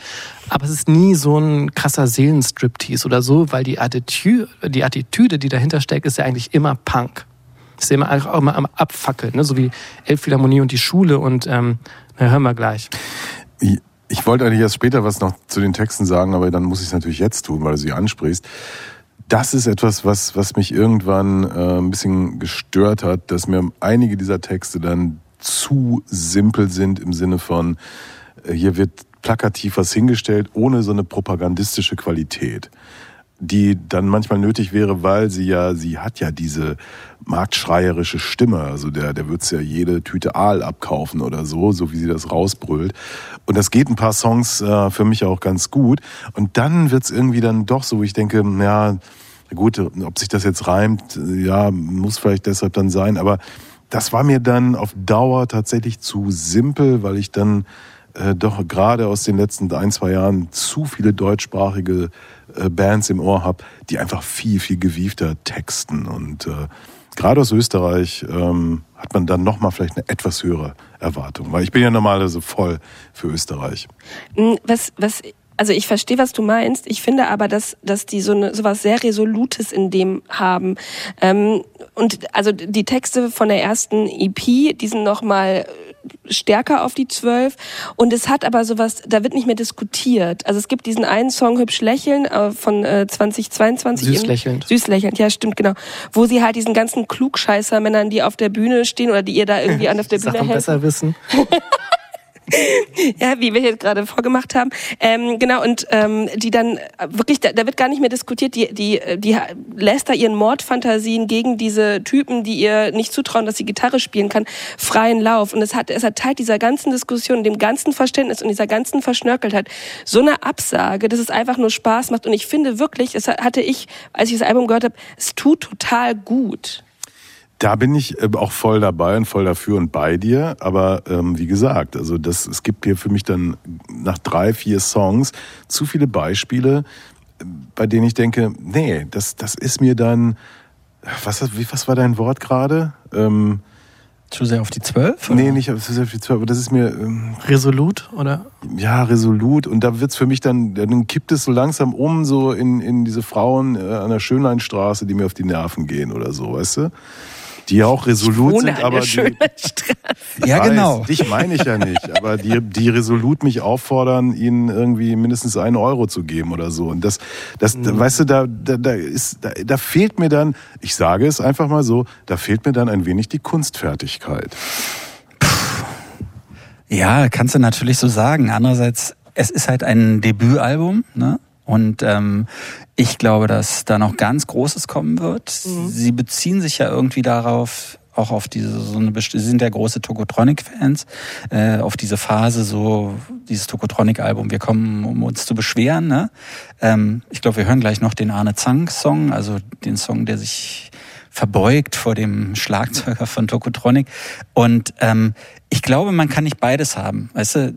Aber es ist nie so ein krasser Seelenstriptease oder so, weil die Attitüde, die Attitüde, die dahinter steckt, ist ja eigentlich immer Punk. Ist immer, auch immer am Abfackeln, ne? so wie Elbphilharmonie und die Schule. Und ähm, na, hören wir gleich. Ich, ich wollte eigentlich erst später was noch zu den Texten sagen, aber dann muss ich es natürlich jetzt tun, weil du sie ansprichst. Das ist etwas, was, was mich irgendwann äh, ein bisschen gestört hat, dass mir einige dieser Texte dann zu simpel sind im Sinne von, äh, hier wird plakativ was hingestellt, ohne so eine propagandistische Qualität, die dann manchmal nötig wäre, weil sie ja, sie hat ja diese marktschreierische Stimme, also der, der wird's ja jede Tüte Aal abkaufen oder so, so wie sie das rausbrüllt. Und das geht ein paar Songs äh, für mich auch ganz gut. Und dann wird's irgendwie dann doch so, ich denke, ja, gut, ob sich das jetzt reimt, ja, muss vielleicht deshalb dann sein, aber das war mir dann auf Dauer tatsächlich zu simpel, weil ich dann äh, doch gerade aus den letzten ein, zwei Jahren zu viele deutschsprachige äh, Bands im Ohr habe, die einfach viel, viel gewiefter texten. Und äh, gerade aus Österreich ähm, hat man dann nochmal vielleicht eine etwas höhere Erwartung, weil ich bin ja normalerweise voll für Österreich. Mm, Was, was, also ich verstehe, was du meinst. Ich finde aber, dass, dass die so eine, sowas sehr Resolutes in dem haben. Ähm, und also die Texte von der ersten EP, die sind noch mal stärker auf die zwölf. Und es hat aber sowas, da wird nicht mehr diskutiert. Also es gibt diesen einen Song Hübsch lächeln äh, von äh, 2022. Süß lächelnd. Süß lächelnd, ja, stimmt, genau. Wo sie halt diesen ganzen Klugscheißer-Männern, die auf der Bühne stehen oder die ihr da irgendwie an auf der Bühne Sachen helfen. besser wissen. Ja, wie wir hier gerade vorgemacht haben. Ähm, genau, und ähm, die dann äh, wirklich, da, da wird gar nicht mehr diskutiert, die, die, die lässt da ihren Mordfantasien gegen diese Typen, die ihr nicht zutrauen, dass sie Gitarre spielen kann, freien Lauf. Und es hat, es hat Teil dieser ganzen Diskussion, dem ganzen Verständnis und dieser ganzen Verschnörkeltheit so eine Absage, dass es einfach nur Spaß macht. Und ich finde wirklich, das hatte ich, als ich das Album gehört habe, es tut total gut. Da bin ich äh, auch voll dabei und voll dafür und bei dir. Aber ähm, wie gesagt, also das, es gibt hier für mich dann nach drei, vier Songs zu viele Beispiele, bei denen ich denke, nee, das, das ist mir dann. Was, was war dein Wort gerade? Ähm, Zu sehr auf die zwölf? nee, nicht auf zu sehr viel Zwölf, aber das ist mir ähm, Resolut, oder? ja resolut und da wird's für mich dann, dann kippt es so langsam um, so in, in diese Frauen äh, an der Schönleinstraße, die mir auf die Nerven gehen oder so, weißt du? Die ja auch resolut sind, aber die. Ja, weiß, genau. Dich meine ich ja nicht, aber die, die resolut mich auffordern, ihnen irgendwie mindestens einen Euro zu geben oder so. Und das, das, Mhm. weißt du, da, da, da ist, da, da fehlt mir dann, ich sage es einfach mal so, da fehlt mir dann ein wenig die Kunstfertigkeit. Ja, kannst du natürlich so sagen. Andererseits, es ist halt ein Debütalbum, ne? Und ähm, ich glaube, dass da noch ganz Großes kommen wird. Sie beziehen sich ja irgendwie darauf, auch auf diese so eine sie sind ja große Tokotronic-Fans, äh, auf diese Phase so dieses Tokotronic-Album. Wir kommen, um uns zu beschweren. Ne? Ähm, ich glaube, wir hören gleich noch den Arne Zank-Song, also den Song, der sich verbeugt vor dem Schlagzeuger von Tokotronic. Und ähm, ich glaube, man kann nicht beides haben. Weißt du,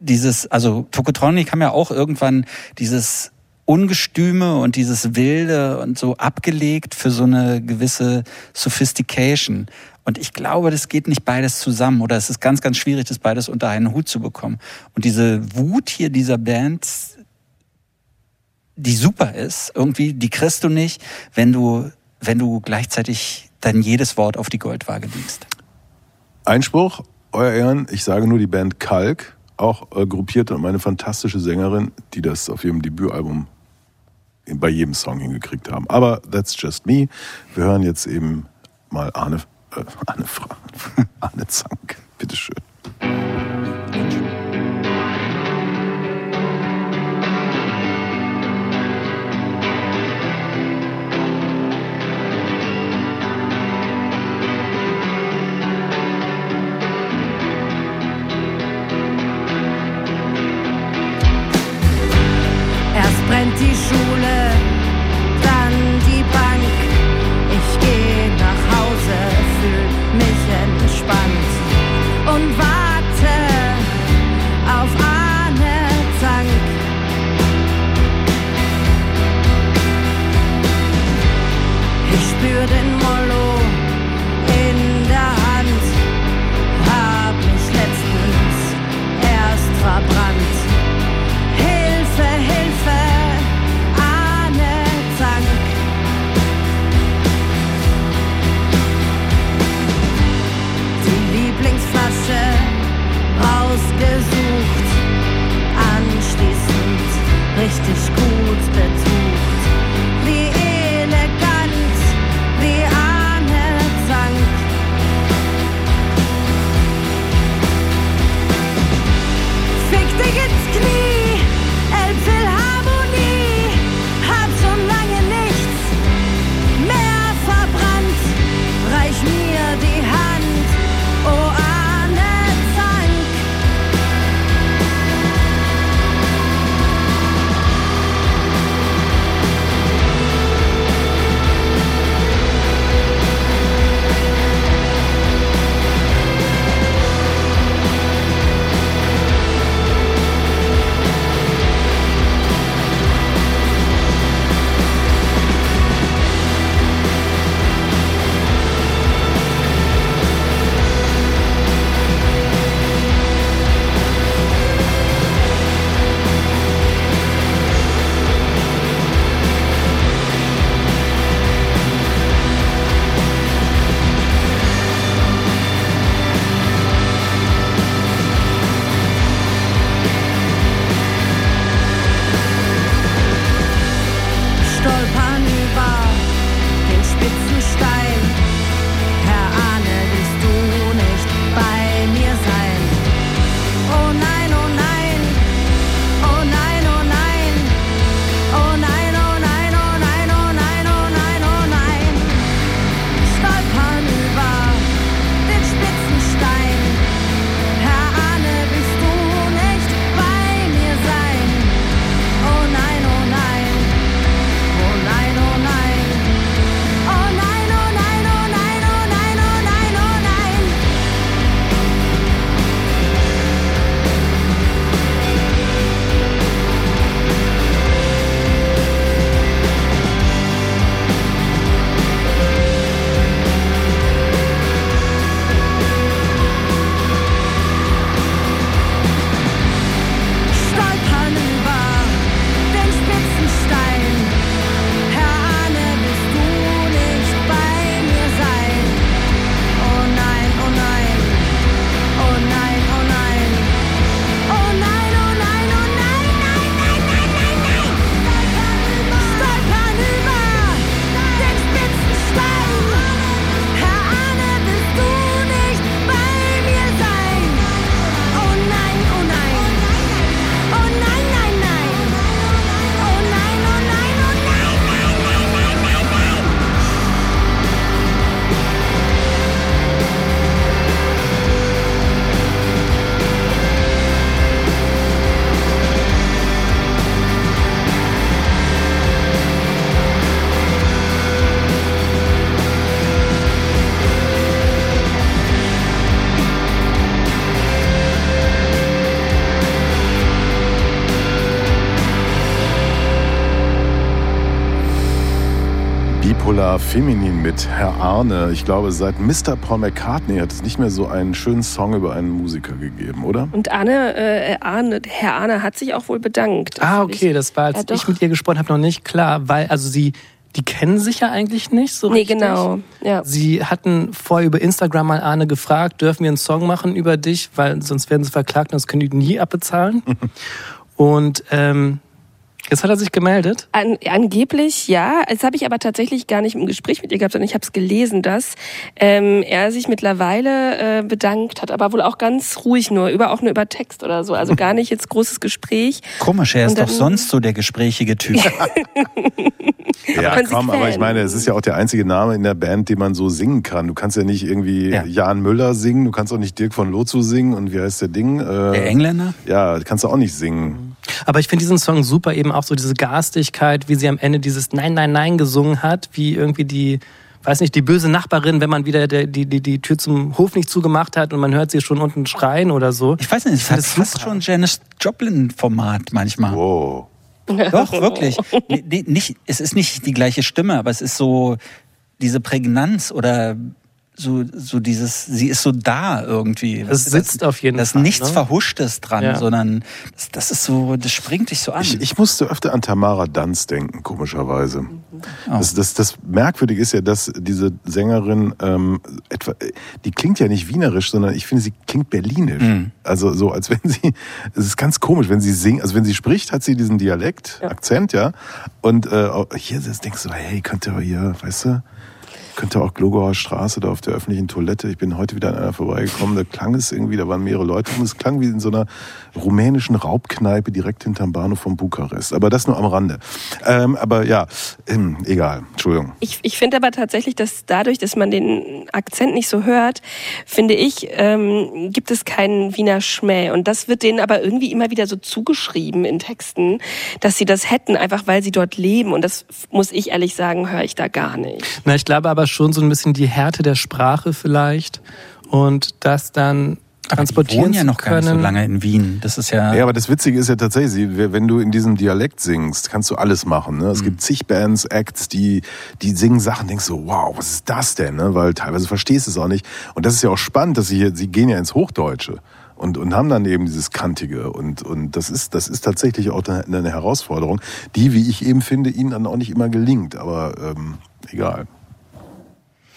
dieses, also Tokotronic haben ja auch irgendwann dieses Ungestüme und dieses Wilde und so abgelegt für so eine gewisse Sophistication. Und ich glaube, das geht nicht beides zusammen oder es ist ganz, ganz schwierig, das beides unter einen Hut zu bekommen. Und diese Wut hier dieser Band, die super ist, irgendwie, die kriegst du nicht, wenn du, wenn du gleichzeitig dann jedes Wort auf die Goldwaage legst. Einspruch, euer Ehren, ich sage nur die Band Kalk, auch äh, gruppiert und meine fantastische Sängerin, die das auf ihrem Debütalbum bei jedem Song hingekriegt haben. Aber that's just me. Wir hören jetzt eben mal Arne, äh, Arne, Fra Arne Zank. Bitteschön. Feminin mit Herr Arne. Ich glaube, seit Mr. Paul McCartney hat es nicht mehr so einen schönen Song über einen Musiker gegeben, oder? Und Arne, äh, Arne, Herr Arne hat sich auch wohl bedankt. Ah, okay, das war, als Ja, ich mit ihr gesprochen habe, noch nicht klar, weil, also sie, die kennen sich ja eigentlich nicht so Nee, richtig. genau. Ja. Sie hatten vorher über Instagram mal Arne gefragt, dürfen wir einen Song machen über dich, weil sonst werden sie verklagt und das können die nie abbezahlen. und ähm, jetzt hat er sich gemeldet. An, angeblich ja. Das habe ich aber tatsächlich gar nicht im Gespräch mit ihr gehabt, sondern ich habe es gelesen, dass ähm, er sich mittlerweile äh, bedankt hat, aber wohl auch ganz ruhig nur, über auch nur über Text oder so. Also gar nicht jetzt großes Gespräch. Komisch, er ist Und doch dann- sonst so der gesprächige Typ. Ja, komm, aber ich meine, es ist ja auch der einzige Name in der Band, den man so singen kann. Du kannst ja nicht irgendwie Ja. Jan Müller singen, du kannst auch nicht Dirk von Lozo singen und wie heißt der Ding? Äh, Der Engländer? Ja, kannst du auch nicht singen. Aber ich finde diesen Song super, eben auch so diese Garstigkeit, wie sie am Ende dieses Nein, Nein, Nein gesungen hat, wie irgendwie die, weiß nicht, die böse Nachbarin, wenn man wieder der, die, die, die Tür zum Hof nicht zugemacht hat und man hört sie schon unten schreien oder so. Ich weiß nicht, es hat fast schon Janis Joplin-Format manchmal. Wow. Doch, wirklich. Nee, nee, nicht, es ist nicht die gleiche Stimme, aber es ist so diese Prägnanz oder so, so dieses, sie ist so da irgendwie. Es sitzt auf jeden da ist Fall, nichts ne? Verhuschtes dran, Ja. sondern das, das ist so, das springt dich so an. Ich, ich musste öfter an Tamara Danz denken, komischerweise. Das, das, das Merkwürdige ist ja, dass diese Sängerin ähm, etwa, die klingt ja nicht wienerisch, sondern ich finde, sie klingt berlinisch. Also so, als wenn sie, es ist ganz komisch, wenn sie singt, also wenn sie spricht, hat sie diesen Dialekt, Akzent, ja. Und äh, hier das denkst du, hey, könnte hier, weißt du, könnte auch Glogauer Straße da auf der öffentlichen Toilette. Ich bin heute wieder an einer vorbeigekommen. Da klang es irgendwie, da waren mehrere Leute und es klang wie in so einer rumänischen Raubkneipe direkt hinterm Bahnhof von Bukarest. Aber das nur am Rande. Ähm, aber ja, ähm, egal. Entschuldigung. Ich, ich finde aber tatsächlich, dass dadurch, dass man den Akzent nicht so hört, finde ich, ähm, gibt es keinen Wiener Schmäh. Und das wird denen aber irgendwie immer wieder so zugeschrieben in Texten, dass sie das hätten, einfach weil sie dort leben. Und das muss ich ehrlich sagen, höre ich da gar nicht. Na, ich glaube aber schon so ein bisschen die Härte der Sprache vielleicht und das dann die transportieren wohnen ja noch gar nicht so können. lange in Wien. Das ist ja. Ja, aber das Witzige ist ja tatsächlich, wenn du in diesem Dialekt singst, kannst du alles machen. Ne? Es gibt zig Bands, Acts, die, die singen Sachen, denkst du, wow, was ist das denn? Ne? Weil teilweise verstehst du es auch nicht. Und das ist ja auch spannend, dass sie hier, sie gehen ja ins Hochdeutsche. Und, und haben dann eben dieses Kantige. Und, und das, ist, das ist tatsächlich auch eine, eine Herausforderung, die, wie ich eben finde, ihnen dann auch nicht immer gelingt. Aber ähm, egal.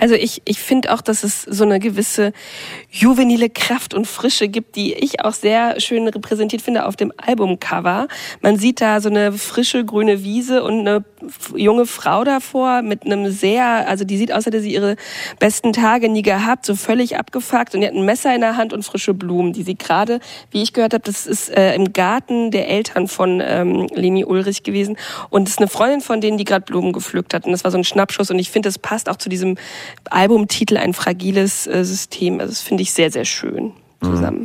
Also ich, ich finde auch, dass es so eine gewisse juvenile Kraft und Frische gibt, die ich auch sehr schön repräsentiert finde auf dem Albumcover. Man sieht da so eine frische grüne Wiese und eine junge Frau davor mit einem sehr, also die sieht aus, als hätte sie ihre besten Tage nie gehabt, so völlig abgefuckt und die hat ein Messer in der Hand und frische Blumen, die sie gerade, wie ich gehört habe, das ist äh, im Garten der Eltern von ähm, Leni Ulrich gewesen. Und das ist eine Freundin von denen, die gerade Blumen gepflückt hat. Und das war so ein Schnappschuss. Und ich finde, das passt auch zu diesem Albumtitel ein fragiles äh, System. Also das finde ich sehr, sehr schön zusammen.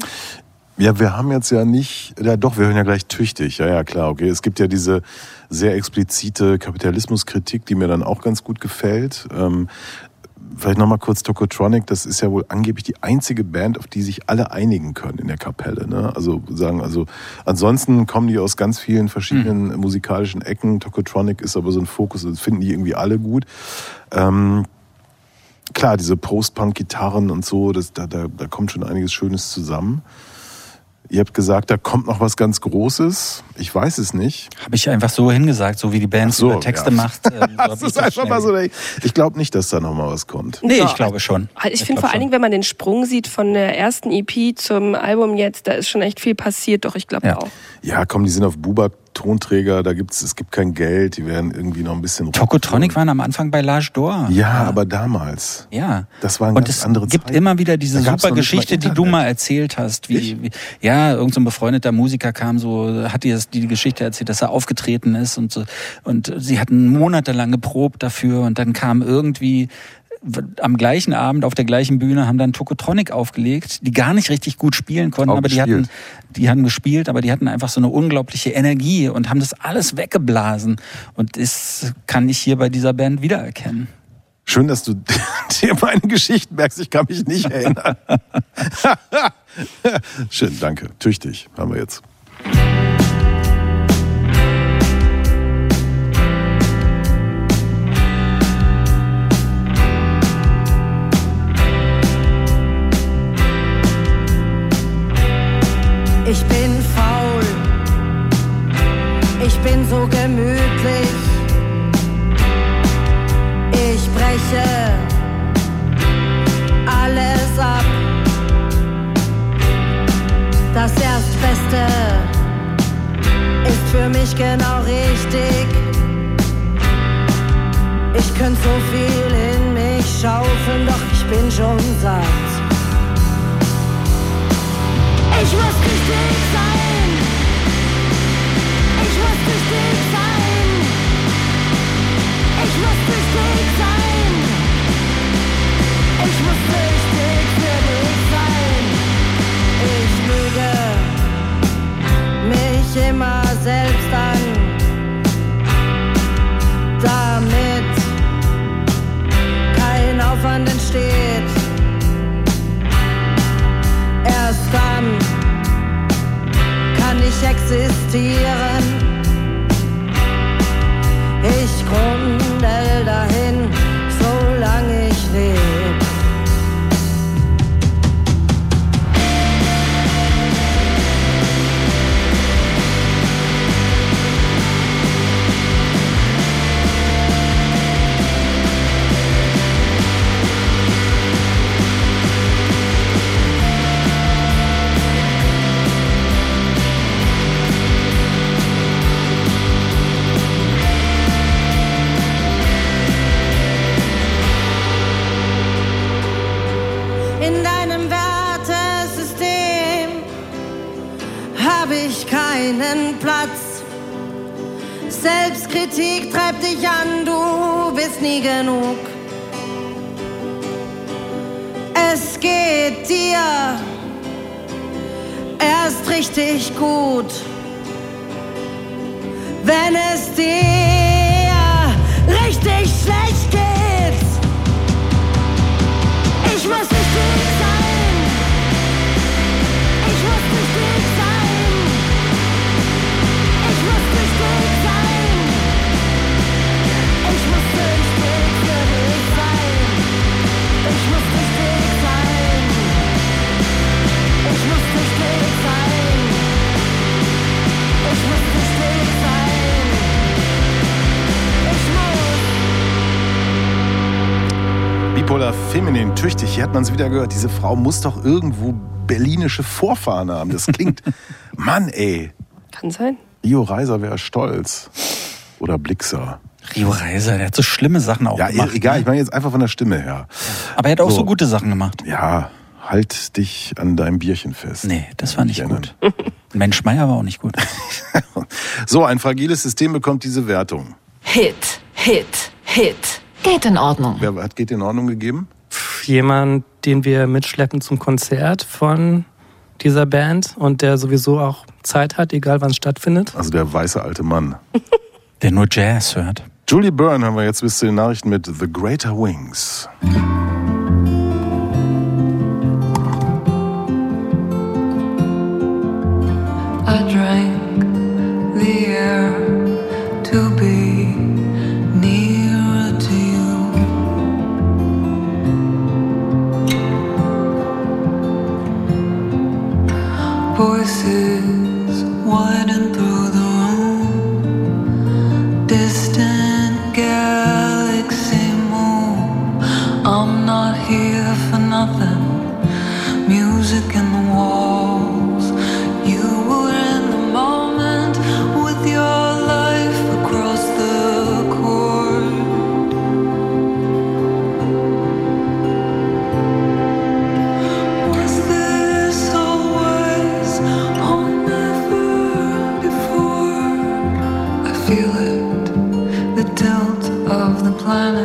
Ja, wir haben jetzt ja nicht, ja doch, wir hören ja gleich tüchtig, ja, ja, klar, okay. Es gibt ja diese sehr explizite Kapitalismuskritik, die mir dann auch ganz gut gefällt. Ähm, vielleicht nochmal kurz Tokotronic, das ist ja wohl angeblich die einzige Band, auf die sich alle einigen können in der Kapelle. Ne? Also sagen, also ansonsten kommen die aus ganz vielen verschiedenen musikalischen Ecken. Tokotronic ist aber so ein Fokus, das finden die irgendwie alle gut. Ähm, klar, diese Post-Punk-Gitarren und so, das, da, da, da kommt schon einiges Schönes zusammen. Ihr habt gesagt, da kommt noch was ganz Großes. Ich weiß es nicht. Habe ich einfach so hingesagt, so wie die Band so, über Texte ja. macht. ähm, Das ich ist einfach mal so. Ich glaube nicht, dass da noch mal was kommt. Nee, Ja. ich glaube schon. Ich finde glaub vor allen. Dingen, wenn man den Sprung sieht von der ersten EP zum Album jetzt, da ist schon echt viel passiert, doch ich glaube Ja. auch. Ja, komm, die sind auf Buba Tonträger, da gibt's, es gibt kein Geld, die werden irgendwie noch ein bisschen. Tokotronic waren am Anfang bei L'Age d'Or. Ja, aber damals. Ja. Das war eine Und ganz es andere gibt Zeit. immer wieder diese super Geschichte, die du mal erzählt hast. Wie, wie ja, irgendein so ein befreundeter Musiker kam so, hat dir die Geschichte erzählt, dass er aufgetreten ist und so. Und sie hatten monatelang geprobt dafür und dann kam irgendwie am gleichen Abend auf der gleichen Bühne haben dann Tokotronic aufgelegt, die gar nicht richtig gut spielen konnten, Auch aber die hatten, gespielt. die haben gespielt, aber die hatten einfach so eine unglaubliche Energie und haben das alles weggeblasen. Und das kann ich hier bei dieser Band wiedererkennen. Schön, dass du dir meine Geschichten merkst. Ich kann mich nicht erinnern. Schön, danke. Tüchtig haben wir jetzt. Bipolar Feminin, tüchtig, hier hat man es wieder gehört. Diese Frau muss doch irgendwo berlinische Vorfahren haben. Das klingt, Mann ey, Kann sein. Rio Reiser wäre stolz. Oder Blixer. Rio Reiser, der hat so schlimme Sachen auch Ja, gemacht. egal, ne? ich meine jetzt einfach von der Stimme her. Aber er hat auch so, So. gute Sachen gemacht. Ja, halt dich an deinem Bierchen fest. Nee, das war nicht gut. Mensch Meier war auch nicht gut. So, ein fragiles System bekommt diese Wertung. Hit, Hit, Hit. Geht in Ordnung. Wer hat geht in Ordnung gegeben? Jemand, den wir mitschleppen zum Konzert von dieser Band und der sowieso auch Zeit hat, egal wann es stattfindet. Also der weiße alte Mann. Der nur Jazz hört. Julie Byrne haben wir jetzt bis zu den Nachrichten mit The Greater Wings. Planet,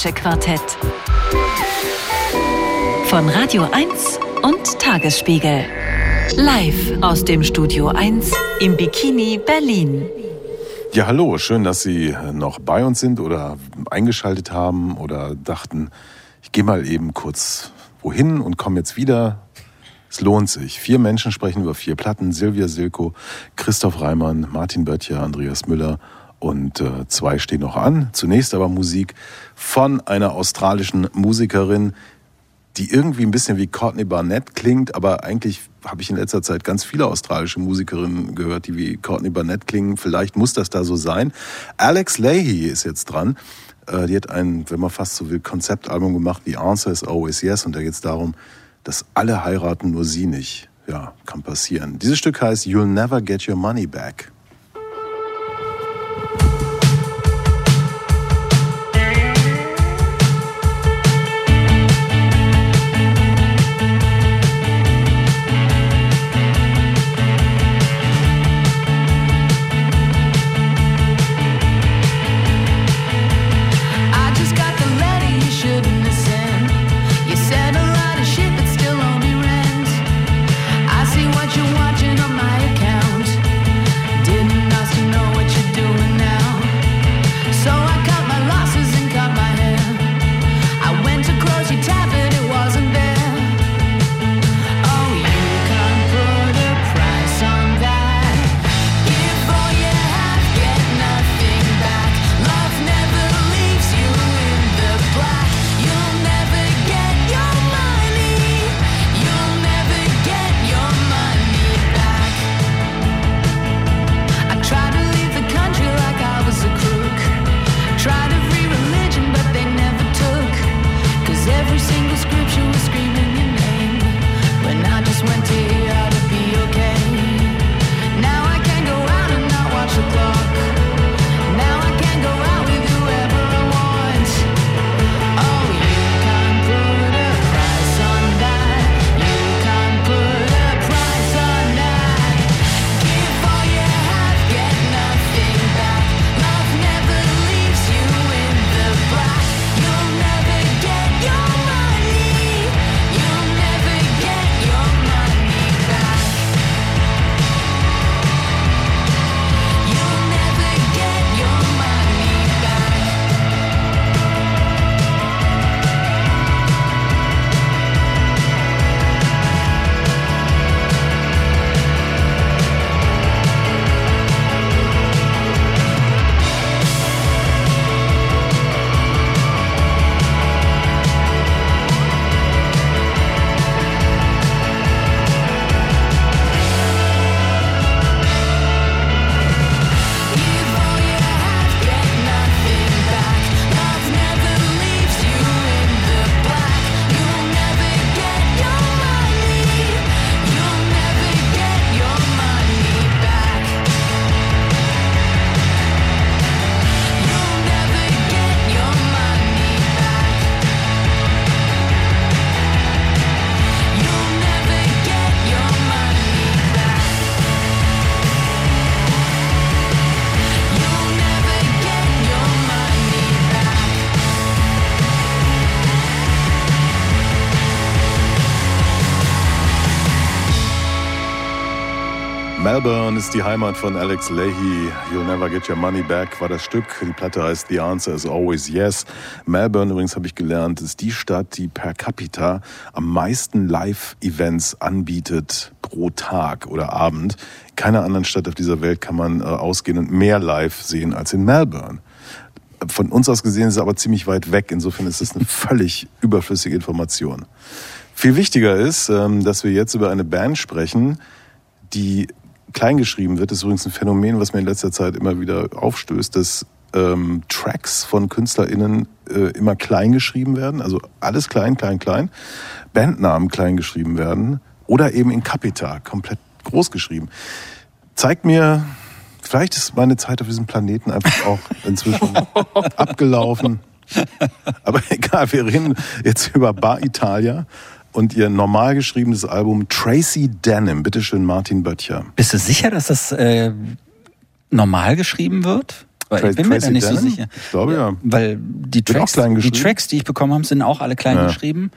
musikalische Quartett. Von Radio 1 und Tagesspiegel. Live aus dem Studio 1 im Bikini Berlin. Ja, hallo, schön, dass Sie noch bei uns sind oder eingeschaltet haben oder dachten, ich gehe mal eben kurz wohin und komme jetzt wieder. Es lohnt sich. Vier Menschen sprechen über vier Platten. Silvia Silko, Christoph Reimann, Martin Böttcher, Andreas Müller und äh, zwei stehen noch an. Zunächst aber Musik von einer australischen Musikerin, die irgendwie ein bisschen wie Courtney Barnett klingt, aber eigentlich habe ich in letzter Zeit ganz viele australische Musikerinnen gehört, die wie Courtney Barnett klingen. Vielleicht muss das da so sein. Alex Leahy ist jetzt dran. Äh, Die hat ein, wenn man fast so will, Konzeptalbum gemacht, The Answer is Always Yes. Und da geht es darum, dass alle heiraten, nur sie nicht. Ja, kann passieren. Dieses Stück heißt You'll Never Get Your Money Back. Melbourne ist die Heimat von Alex Leahy. You'll never get your money back war das Stück. Die Platte heißt The Answer is Always Yes. Melbourne übrigens habe ich gelernt, ist die Stadt, die per capita am meisten Live-Events anbietet pro Tag oder Abend. In keiner anderen Stadt auf dieser Welt kann man äh, ausgehen und mehr live sehen als in Melbourne. Von uns aus gesehen ist es aber ziemlich weit weg. Insofern ist es eine völlig überflüssige Information. Viel wichtiger ist, ähm, dass wir jetzt über eine Band sprechen, die kleingeschrieben wird. Das ist übrigens ein Phänomen, was mir in letzter Zeit immer wieder aufstößt, dass ähm, Tracks von KünstlerInnen äh, immer klein geschrieben werden. Also alles klein, klein, klein. Bandnamen klein geschrieben werden. Oder eben in Capita, komplett groß geschrieben. Zeigt mir, vielleicht ist meine Zeit auf diesem Planeten einfach auch inzwischen abgelaufen. Aber egal, wir reden jetzt über Bar Italia und ihr normal geschriebenes Album Tracy Denim. Bitteschön, Martin Böttcher. Bist du sicher, dass das äh, normal geschrieben wird? Weil Tra- ich bin mir da Tracy nicht so Denham? sicher. Ich glaube ja. Weil die Tracks, die? Tracks, die ich bekommen habe, sind auch alle klein Ja. geschrieben.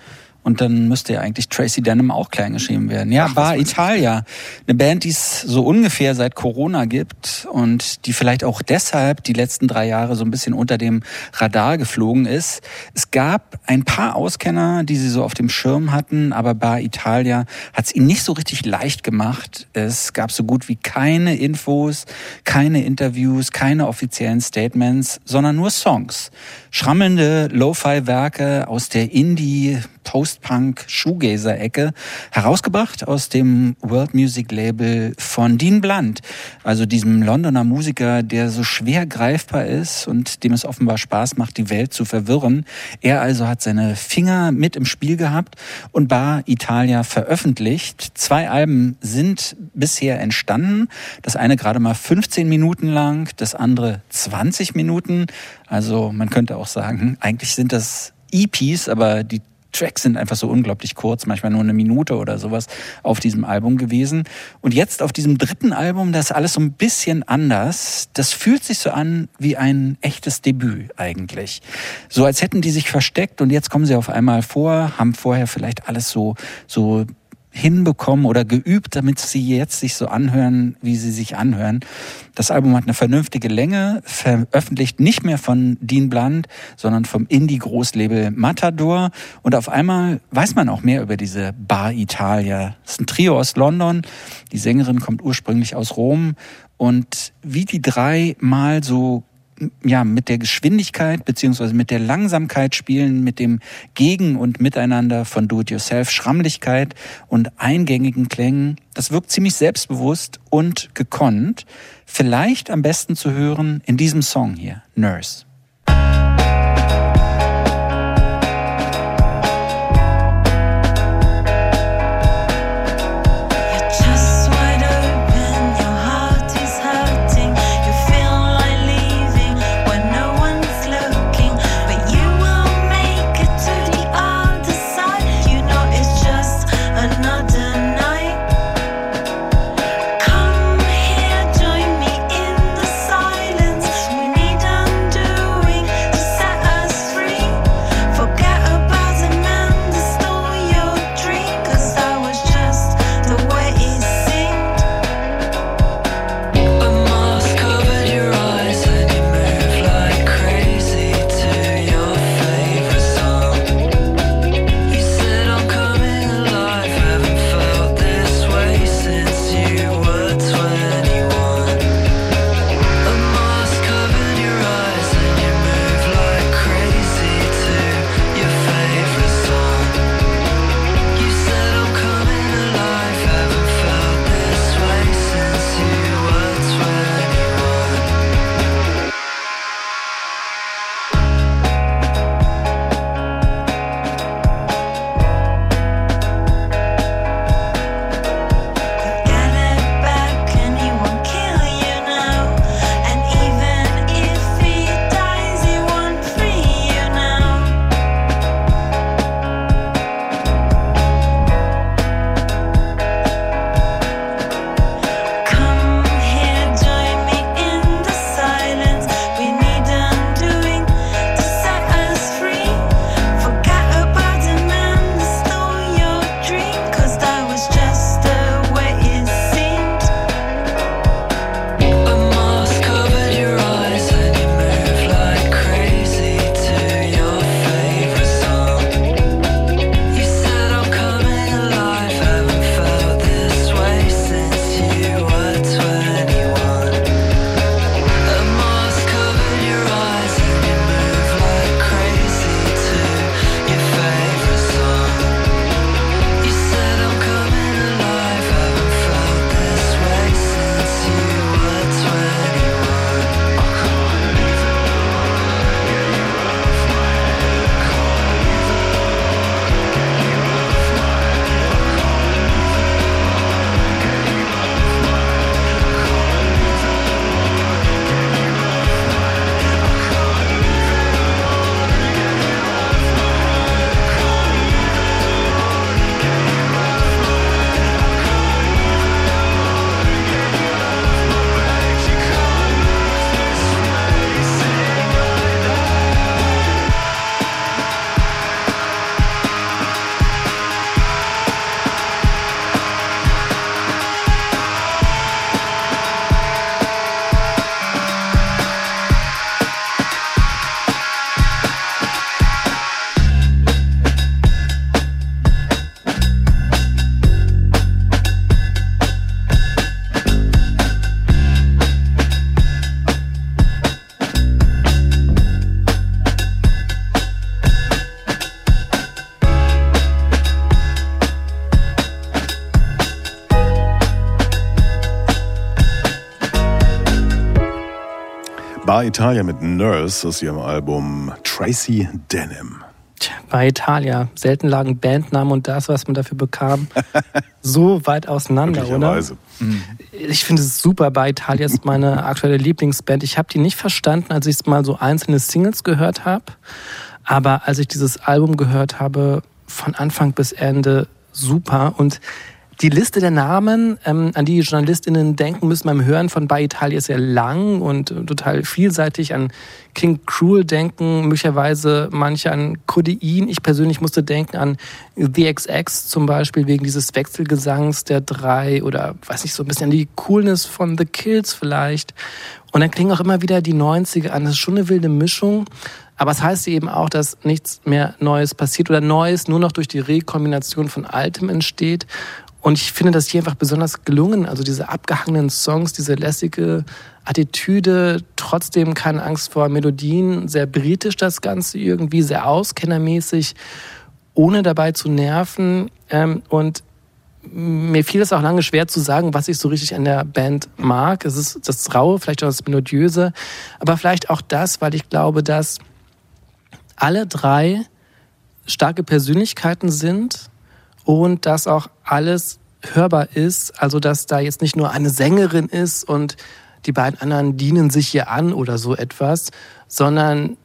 Und dann müsste ja eigentlich Tracy Denham auch klein geschrieben werden. Ja, Bar Italia. Eine Band, die es so ungefähr seit Corona gibt und die vielleicht auch deshalb die letzten drei Jahre so ein bisschen unter dem Radar geflogen ist. Es gab ein paar Auskenner, die sie so auf dem Schirm hatten, aber Bar Italia hat es ihnen nicht so richtig leicht gemacht. Es gab so gut wie keine Infos, keine Interviews, keine offiziellen Statements, sondern nur Songs. Schrammelnde Lo-Fi-Werke aus der Indie, Post-Punk, Shoegazer-Ecke, herausgebracht aus dem World Music Label von Dean Blunt, also diesem Londoner Musiker, der so schwer greifbar ist und dem es offenbar Spaß macht, die Welt zu verwirren. Er also hat seine Finger mit im Spiel gehabt und Bar Italia veröffentlicht. Zwei Alben sind bisher entstanden. Das eine gerade mal 15 Minuten lang, das andere 20 Minuten. Also man könnte auch sagen, eigentlich sind das EPs, aber die Tracks sind einfach so unglaublich kurz, manchmal nur eine Minute oder sowas auf diesem Album gewesen. Und jetzt auf diesem dritten Album, das ist alles so ein bisschen anders. Das fühlt sich so an wie ein echtes Debüt eigentlich. So als hätten die sich versteckt und jetzt kommen sie auf einmal vor, haben vorher vielleicht alles so, so hinbekommen oder geübt, damit sie jetzt sich so anhören, wie sie sich anhören. Das Album hat eine vernünftige Länge, veröffentlicht nicht mehr von Dean Blunt, sondern vom Indie-Großlabel Matador. Und auf einmal weiß man auch mehr über diese Bar Italia. Das ist ein Trio aus London. Die Sängerin kommt ursprünglich aus Rom. Und wie die drei mal so ja, mit der Geschwindigkeit beziehungsweise mit der Langsamkeit spielen, mit dem Gegen- und Miteinander von Do-it-yourself, Schrammlichkeit und eingängigen Klängen. Das wirkt ziemlich selbstbewusst und gekonnt. Vielleicht am besten zu hören in diesem Song hier, Nurse. Bar Italia mit Nurse aus ihrem Album Tracy Denim. Bei Italia. Selten lagen Bandnamen und das, was man dafür bekam, so weit auseinander, oder? Möglicherweise. Ich finde es super. Bei Italia ist meine aktuelle Lieblingsband. Ich habe die nicht verstanden, als ich mal so einzelne Singles gehört habe. Aber als ich dieses Album gehört habe, von Anfang bis Ende super. Und die Liste der Namen, ähm, an die JournalistInnen denken müssen beim Hören von Bei Italia ist sehr lang und äh, total vielseitig. An King Cruel denken möglicherweise manche an Codein. Ich persönlich musste denken an The XX zum Beispiel wegen dieses Wechselgesangs der drei oder weiß nicht, so ein bisschen an die Coolness von The Kills vielleicht. Und dann klingen auch immer wieder die 90er an. Das ist schon eine wilde Mischung. Aber es heißt eben auch, dass nichts mehr Neues passiert oder Neues nur noch durch die Rekombination von Altem entsteht. Und ich finde das hier einfach besonders gelungen. Also diese abgehangenen Songs, diese lässige Attitüde, trotzdem keine Angst vor Melodien, sehr britisch das Ganze irgendwie, sehr auskennermäßig, ohne dabei zu nerven. Ähm, und mir fiel es auch lange schwer zu sagen, was ich so richtig an der Band mag. Es ist das Raue, vielleicht auch das Melodiöse, aber vielleicht auch das, weil ich glaube, dass alle drei starke Persönlichkeiten sind und dass auch alles hörbar ist. Also dass da jetzt nicht nur eine Sängerin ist und die beiden anderen dienen sich hier an oder so etwas, sondern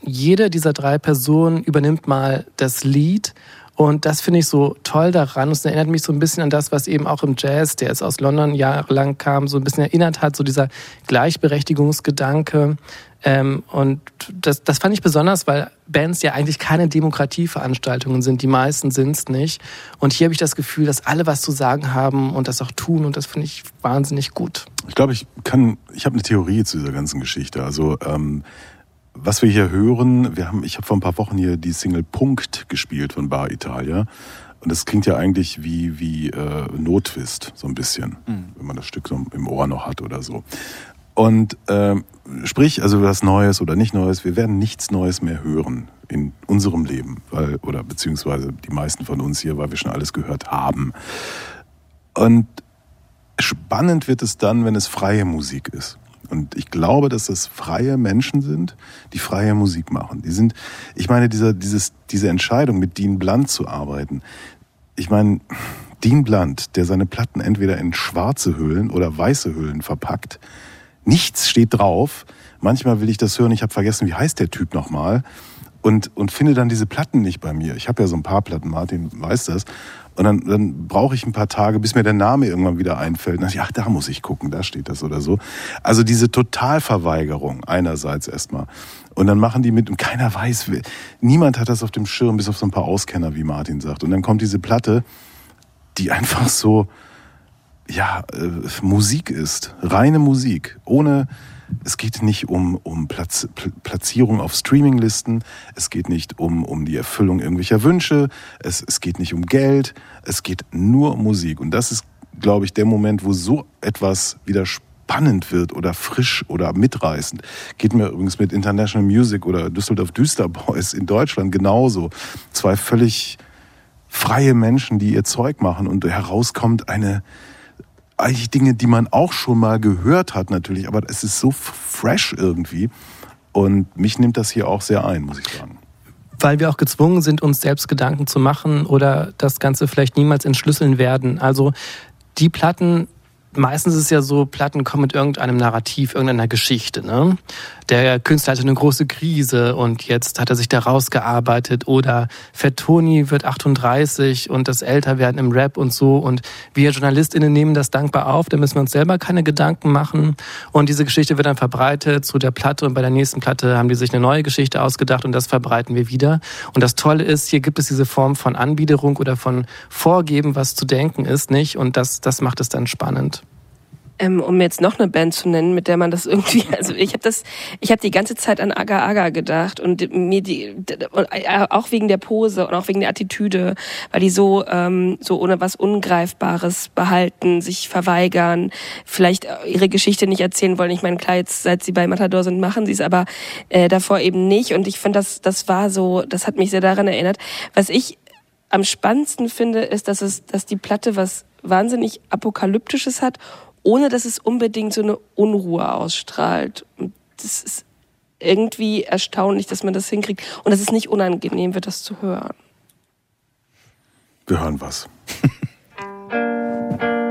jede dieser drei Personen übernimmt mal das Lied. Und das finde ich so toll daran. Es erinnert mich so ein bisschen an das, was eben auch im Jazz, der jetzt aus London jahrelang kam, so ein bisschen erinnert hat, so dieser Gleichberechtigungsgedanke. Ähm, und das, das fand ich besonders, weil Bands ja eigentlich keine Demokratieveranstaltungen sind. Die meisten sind es nicht. Und hier habe ich das Gefühl, dass alle was zu sagen haben und das auch tun. Und das finde ich wahnsinnig gut. Ich glaube, ich kann, ich habe eine Theorie zu dieser ganzen Geschichte. Also ähm, was wir hier hören, wir haben, ich habe vor ein paar Wochen hier die Single Punkt gespielt von Bar Italia. Und das klingt ja eigentlich wie, wie äh, Notwist, so ein bisschen, wenn man das Stück so im Ohr noch hat oder so. Und ähm, sprich, also was Neues oder nicht Neues, wir werden nichts Neues mehr hören in unserem Leben, weil, oder beziehungsweise die meisten von uns hier, weil wir schon alles gehört haben. Und spannend wird es dann, wenn es freie Musik ist. Und ich glaube, dass das freie Menschen sind, die freie Musik machen. Die sind, ich meine, dieser, dieses, diese Entscheidung, mit Dean Blunt zu arbeiten. Ich meine, Dean Blunt, der seine Platten entweder in schwarze Hüllen oder weiße Hüllen verpackt, nichts steht drauf. Manchmal will ich das hören, ich habe vergessen, wie heißt der Typ nochmal. Und, und finde dann diese Platten nicht bei mir. Ich habe ja so ein paar Platten, Martin weiß das. Und dann, dann brauche ich ein paar Tage, bis mir der Name irgendwann wieder einfällt. Und dann, ich, ach, da muss ich gucken, da steht das oder so. Also diese Totalverweigerung einerseits erstmal. Und dann machen die mit, und keiner weiß, niemand hat das auf dem Schirm, bis auf so ein paar Auskenner, wie Martin sagt. Und dann kommt diese Platte, die einfach so, ja, äh, Musik ist. Reine Musik. Ohne, es geht nicht um, um Platz, Pl- Platzierung auf Streaminglisten. Es geht nicht um, um die Erfüllung irgendwelcher Wünsche. Es, es geht nicht um Geld. Es geht nur um Musik. Und das ist, glaube ich, der Moment, wo so etwas wieder spannend wird oder frisch oder mitreißend. Geht mir übrigens mit International Music oder Düsseldorf Düsterboys in Deutschland genauso. Zwei völlig freie Menschen, die ihr Zeug machen und herauskommt eine eigentlich Dinge, die man auch schon mal gehört hat natürlich, aber es ist so fresh irgendwie und mich nimmt das hier auch sehr ein, muss ich sagen. weil wir auch gezwungen sind, uns selbst Gedanken zu machen oder das Ganze vielleicht niemals entschlüsseln werden. Also die Platten, meistens ist es ja so, Platten kommen mit irgendeinem Narrativ, irgendeiner Geschichte. Ne? Der Künstler hatte eine große Krise und jetzt hat er sich da rausgearbeitet oder Fettoni wird 38 und das Älterwerden im Rap und so und wir JournalistInnen nehmen das dankbar auf, da müssen wir uns selber keine Gedanken machen und diese Geschichte wird dann verbreitet zu der Platte und bei der nächsten Platte haben die sich eine neue Geschichte ausgedacht und das verbreiten wir wieder. Und das Tolle ist, hier gibt es diese Form von Anbiederung oder von Vorgeben, was zu denken ist, nicht? Und das, das macht es dann spannend. Ähm, um jetzt noch eine Band zu nennen, mit der man das irgendwie, also ich habe das, ich habe die ganze Zeit an Aga Aga gedacht und mir die, und auch wegen der Pose und auch wegen der Attitüde, weil die so ähm, so ohne was Ungreifbares behalten, sich verweigern, vielleicht ihre Geschichte nicht erzählen wollen. Ich meine, klar, jetzt seit sie bei Matador sind, machen sie es, aber äh, davor eben nicht. Und ich finde, das das war so, das hat mich sehr daran erinnert, was ich am spannendsten finde, ist, dass es, dass die Platte was wahnsinnig apokalyptisches hat, ohne dass es unbedingt so eine Unruhe ausstrahlt. Und das ist irgendwie erstaunlich, dass man das hinkriegt. Und es ist nicht unangenehm wird, das zu hören. Wir hören was.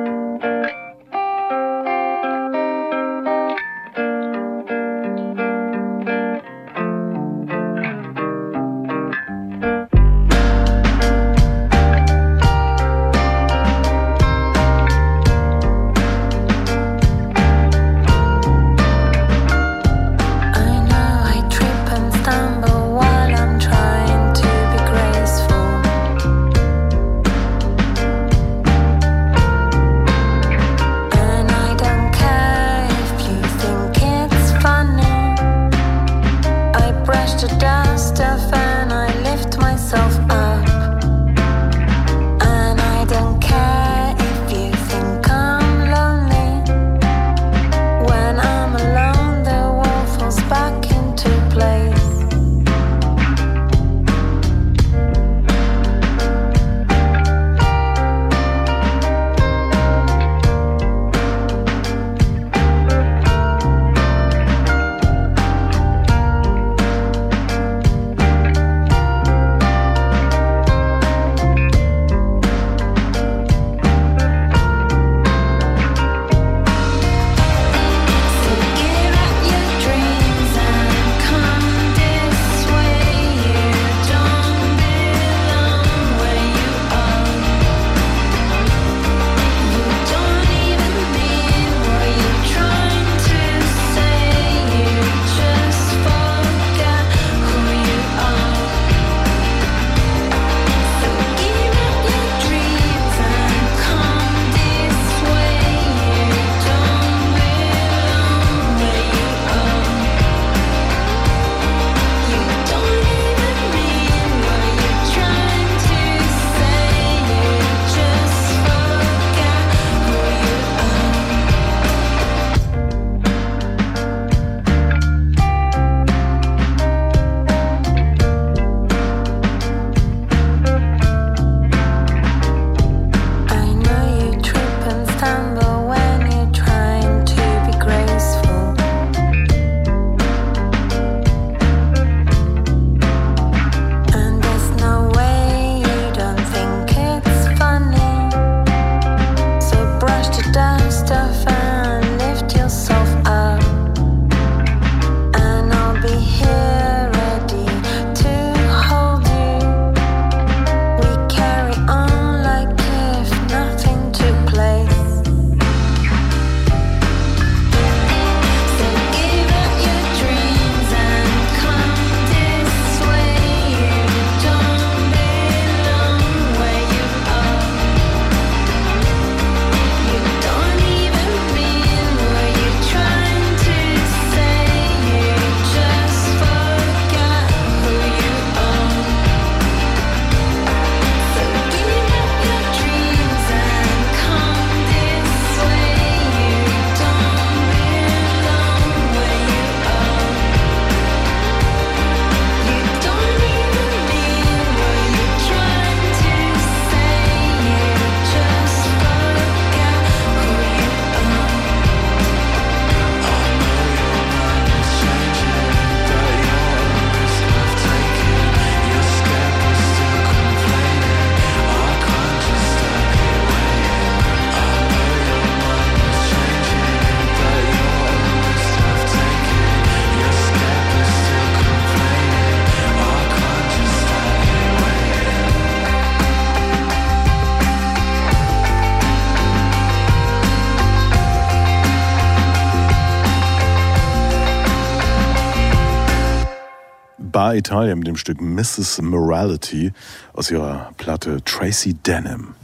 Italia mit dem Stück Mrs. Morality aus ihrer Platte Tracy Denim.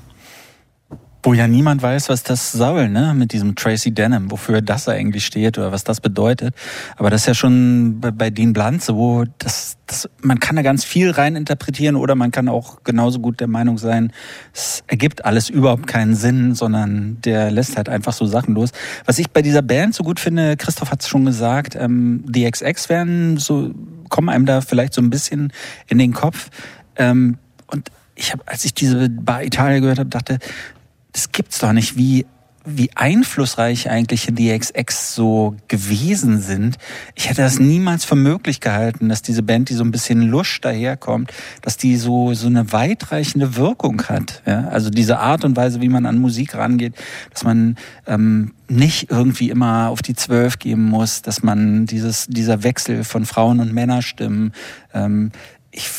Wo ja niemand weiß, was das soll, ne, mit diesem Tracy Denim, wofür das eigentlich steht oder was das bedeutet. Aber das ist ja schon bei, bei Dean Blunt so, das, das, man kann da ganz viel rein interpretieren oder man kann auch genauso gut der Meinung sein, es ergibt alles überhaupt keinen Sinn, sondern der lässt halt einfach so Sachen los. Was ich bei dieser Band so gut finde, Christoph hat es schon gesagt, ähm, die XX werden so, kommen einem da vielleicht so ein bisschen in den Kopf. Ähm, und ich habe, als ich diese Bar Italia gehört habe, dachte, das gibt's doch nicht. Wie, wie einflussreich eigentlich die XX so gewesen sind. Ich hätte das niemals für möglich gehalten, dass diese Band, die so ein bisschen lusch daherkommt, dass die so, so eine weitreichende Wirkung hat. Ja? Also diese Art und Weise, wie man an Musik rangeht, dass man ähm, nicht irgendwie immer auf die Zwölf geben muss, dass man dieses, dieser Wechsel von Frauen- und Männerstimmen, ähm, ich,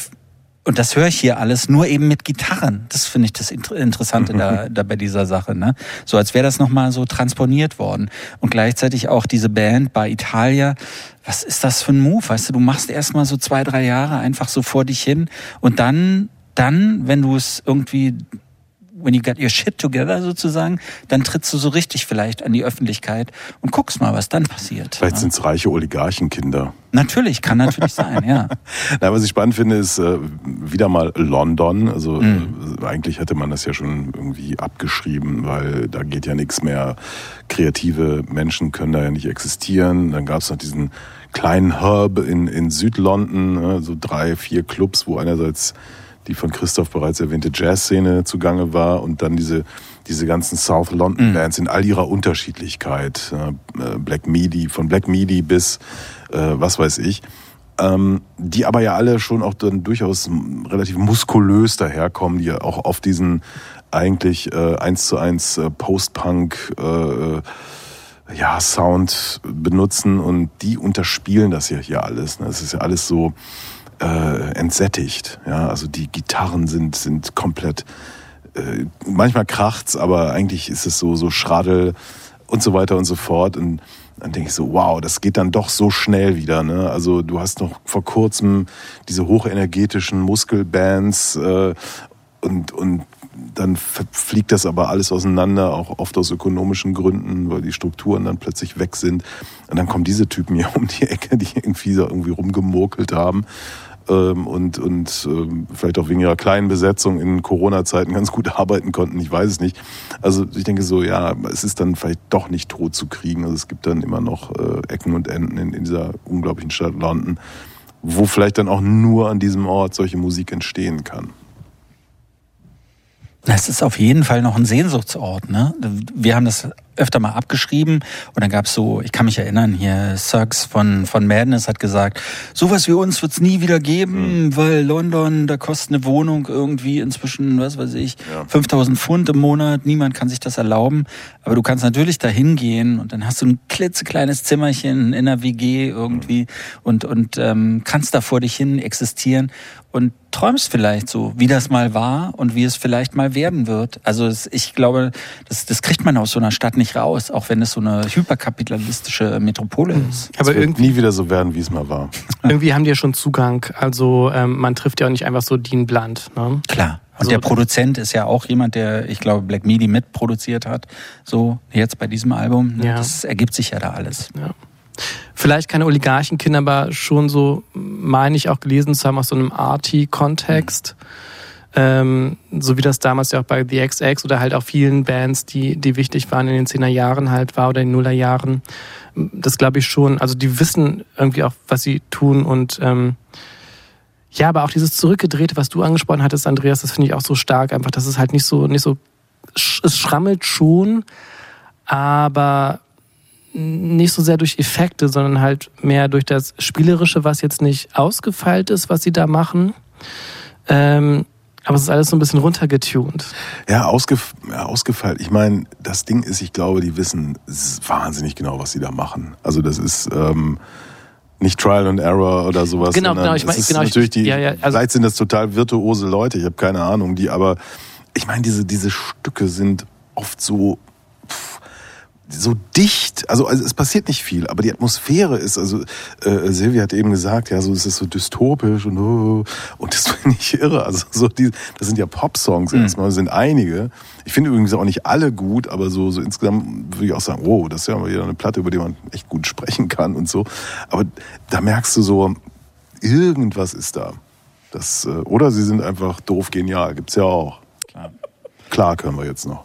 und das höre ich hier alles nur eben mit Gitarren. Das finde ich das Inter- Interessante da, da bei dieser Sache. Ne? So als wäre das nochmal so transponiert worden. Und gleichzeitig auch diese Band bei Italia. Was ist das für ein Move? Weißt du, du machst erstmal so zwei, drei Jahre einfach so vor dich hin und dann, dann, wenn du es irgendwie when you got your shit together sozusagen, dann trittst du so richtig vielleicht an die Öffentlichkeit und guckst mal, was dann passiert. Vielleicht ja. sind es reiche Oligarchenkinder. Natürlich, kann natürlich sein, ja. Na, was ich spannend finde, ist äh, wieder mal London. Also Mhm. äh, eigentlich hätte man das ja schon irgendwie abgeschrieben, weil da geht ja nichts mehr. Kreative Menschen können da ja nicht existieren. Dann gab es noch diesen kleinen Hub in, in Südlondon, ne, so drei, vier Clubs, wo einerseits die von Christoph bereits erwähnte Jazzszene zugange war und dann diese, diese ganzen South London Bands in all ihrer Unterschiedlichkeit. äh, Black Midi, von Black Midi bis äh, was weiß ich. Ähm, die aber ja alle schon auch dann durchaus relativ muskulös daherkommen, die ja auch auf diesen eigentlich äh, eins zu eins äh, Post-Punk äh, äh, ja, Sound benutzen und die unterspielen das ja hier alles. Ne? Das ist ja alles so äh, entsättigt. Ja? Also die Gitarren sind, sind komplett, äh, manchmal kracht's, aber eigentlich ist es so, so Schradel und so weiter und so fort. Und dann denke ich so, wow, das geht dann doch so schnell wieder. Ne? Also du hast noch vor kurzem diese hochenergetischen Muskelbands äh, und, und dann fliegt das aber alles auseinander, auch oft aus ökonomischen Gründen, weil die Strukturen dann plötzlich weg sind. Und dann kommen diese Typen hier um die Ecke, die irgendwie so irgendwie rumgemurkelt haben ähm, und, und ähm, vielleicht auch wegen ihrer kleinen Besetzung in Corona-Zeiten ganz gut arbeiten konnten. Ich weiß es nicht. Also ich denke so, ja, es ist dann vielleicht doch nicht tot zu kriegen. Also es gibt dann immer noch äh, Ecken und Enden in, in dieser unglaublichen Stadt London, wo vielleicht dann auch nur an diesem Ort solche Musik entstehen kann. Es ist auf jeden Fall noch ein Sehnsuchtsort. Ne? Wir haben das öfter mal abgeschrieben. Und dann gab's so, ich kann mich erinnern, hier Suggs von, von Madness hat gesagt, sowas wie uns wird's nie wieder geben, weil London, da kostet eine Wohnung irgendwie inzwischen, was weiß ich, 5000 Pfund im Monat, niemand kann sich das erlauben, aber du kannst natürlich da hingehen und dann hast du ein klitzekleines Zimmerchen in einer WG irgendwie und, und ähm, kannst da vor dich hin existieren und träumst vielleicht so, wie das mal war und wie es vielleicht mal werden wird. Also es, ich glaube, das, das kriegt man aus so einer Stadt nicht raus, auch wenn es so eine hyperkapitalistische Metropole ist. Aber es wird irgendwie- nie wieder so werden, wie es mal war. Irgendwie haben die ja schon Zugang. Also ähm, man trifft ja auch nicht einfach so Dean Blunt. Ne? Klar. Und Also- der Produzent ist ja auch jemand, der, ich glaube, Black Midi mitproduziert hat. So, jetzt bei diesem Album. Ne? Ja. Das ergibt sich ja da alles. Ja. Vielleicht keine Oligarchenkinder, aber schon so, meine ich auch gelesen zu haben, aus so einem Arty-Kontext. Ähm, so wie das damals ja auch bei The XX oder halt auch vielen Bands, die, die wichtig waren in den 10er Jahren halt war oder in den Nuller Jahren. Das glaube ich schon. Also die wissen irgendwie auch, was sie tun und ähm, ja, aber auch dieses Zurückgedrehte, was du angesprochen hattest, Andreas, das finde ich auch so stark, einfach, dass es halt nicht so, nicht so, es schrammelt schon, aber nicht so sehr durch Effekte, sondern halt mehr durch das Spielerische, was jetzt nicht ausgefeilt ist, was sie da machen. Ähm, aber es ist alles so ein bisschen runtergetunt. Ja, ausgef ja ausgefeilt. Ich meine, das Ding ist, ich glaube, die wissen wahnsinnig genau, was sie da machen. Also das ist ähm, nicht Trial and Error oder sowas. Genau, genau, ich mein- es ist genau, ich- natürlich die, ja, ja, also- vielleicht sind das total virtuose Leute, ich habe keine Ahnung, die aber, ich meine, diese, diese Stücke sind oft so so dicht, also, also es passiert nicht viel, aber die Atmosphäre ist, also äh, Silvia hat eben gesagt, ja, so es ist so dystopisch und oh, und das finde ich irre. Also so die, das sind ja Pop-Songs erstmal, das sind einige. Ich finde übrigens auch nicht alle gut, aber so, so insgesamt würde ich auch sagen, oh, das ist ja mal wieder eine Platte, über die man echt gut sprechen kann und so. Aber da merkst du so, irgendwas ist da. Das, äh, oder sie sind einfach doof genial, gibt's ja auch. Klar. Klar können wir jetzt noch.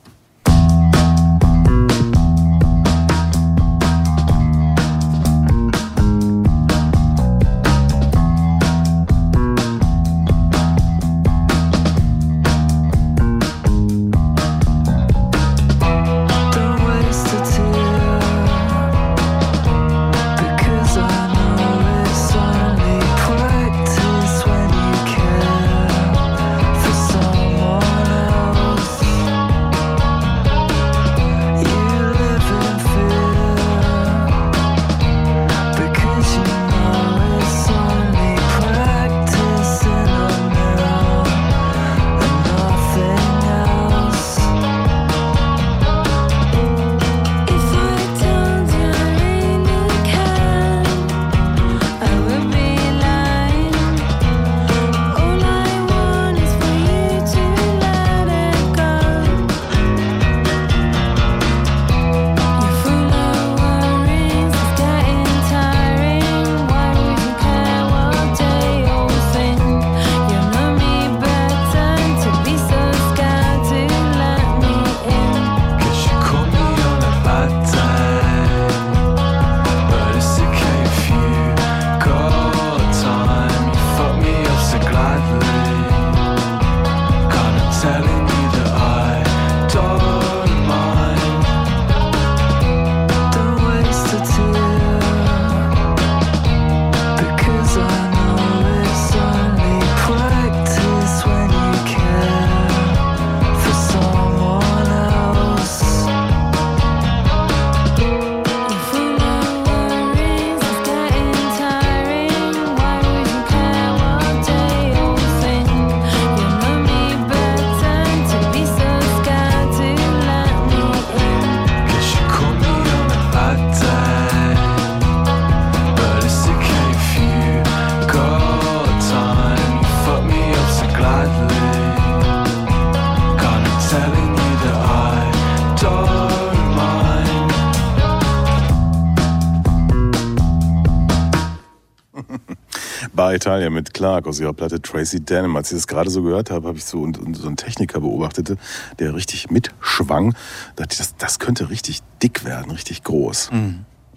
Clark aus ihrer Platte Tracy Denim. Als ich das gerade so gehört habe, habe ich so, und, und so einen Techniker beobachtete, der richtig mitschwang. Da dachte ich, das, das könnte richtig dick werden, richtig groß.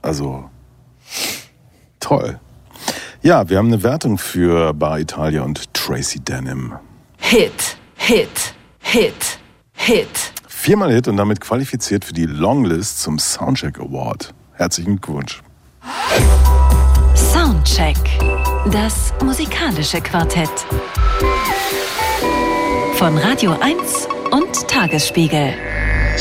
Also toll. Ja, wir haben eine Wertung für Bar Italia und Tracy Denim. Hit, Hit, Hit, Hit. Viermal Hit und damit qualifiziert für die Longlist zum Soundcheck Award. Herzlichen Glückwunsch. Soundcheck. Das musikalische Quartett. Von Radio 1 und Tagesspiegel.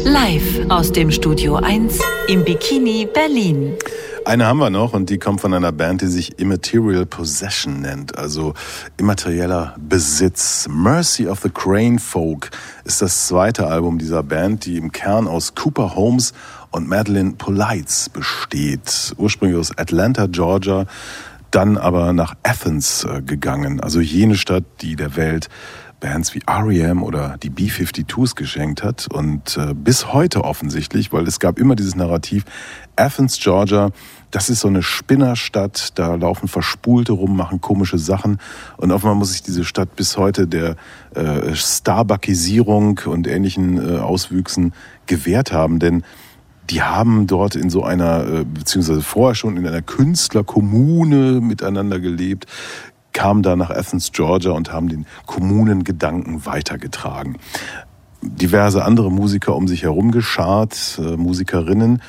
Live aus dem Studio 1 im Bikini Berlin. Eine haben wir noch und die kommt von einer Band, die sich Immaterial Possession nennt, also immaterieller Besitz. Mercy of the Crane Folk ist das zweite Album dieser Band, die im Kern aus Cooper Holmes und Madeline Polites besteht. Ursprünglich aus Atlanta, Georgia, dann aber nach Athens äh, gegangen, also jene Stadt, die der Welt Bands wie R.E.M. oder die B-52s geschenkt hat und äh, bis heute offensichtlich, weil es gab immer dieses Narrativ, Athens, Georgia, das ist so eine Spinnerstadt, da laufen Verspulte rum, machen komische Sachen und offenbar muss sich diese Stadt bis heute der äh, Starbuckisierung und ähnlichen äh, Auswüchsen gewehrt haben, denn die haben dort in so einer, äh, beziehungsweise vorher schon in einer Künstlerkommune miteinander gelebt, kamen da nach Athens, Georgia und haben den Kommunengedanken weitergetragen. Diverse andere Musiker um sich herum geschart, äh, Musikerinnen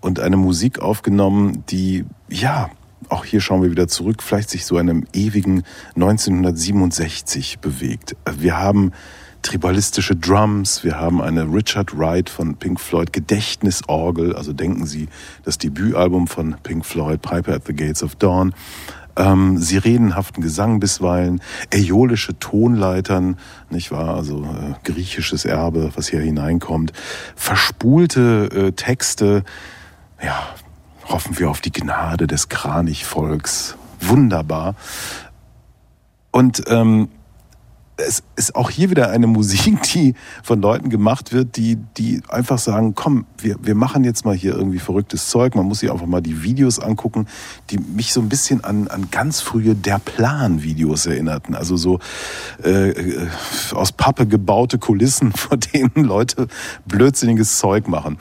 und eine Musik aufgenommen, die, ja, auch hier schauen wir wieder zurück, vielleicht sich so einem ewigen 1967 bewegt. Wir haben tribalistische Drums, wir haben eine Richard Wright von Pink Floyd Gedächtnisorgel, also denken Sie das Debütalbum von Pink Floyd, Piper at the Gates of Dawn, ähm, sirenenhaften Gesang bisweilen, äolische Tonleitern, nicht wahr, also äh, griechisches Erbe, was hier hineinkommt, verspulte äh, Texte, ja, hoffen wir auf die Gnade des Kranichvolks, wunderbar. Und ähm, es ist auch hier wieder eine Musik, die von Leuten gemacht wird, die, die einfach sagen, komm, wir, wir machen jetzt mal hier irgendwie verrücktes Zeug. Man muss sich einfach mal die Videos angucken, die mich so ein bisschen an, an ganz frühe Der Plan-Videos erinnerten. Also so äh, äh, aus Pappe gebaute Kulissen, vor denen Leute blödsinniges Zeug machen.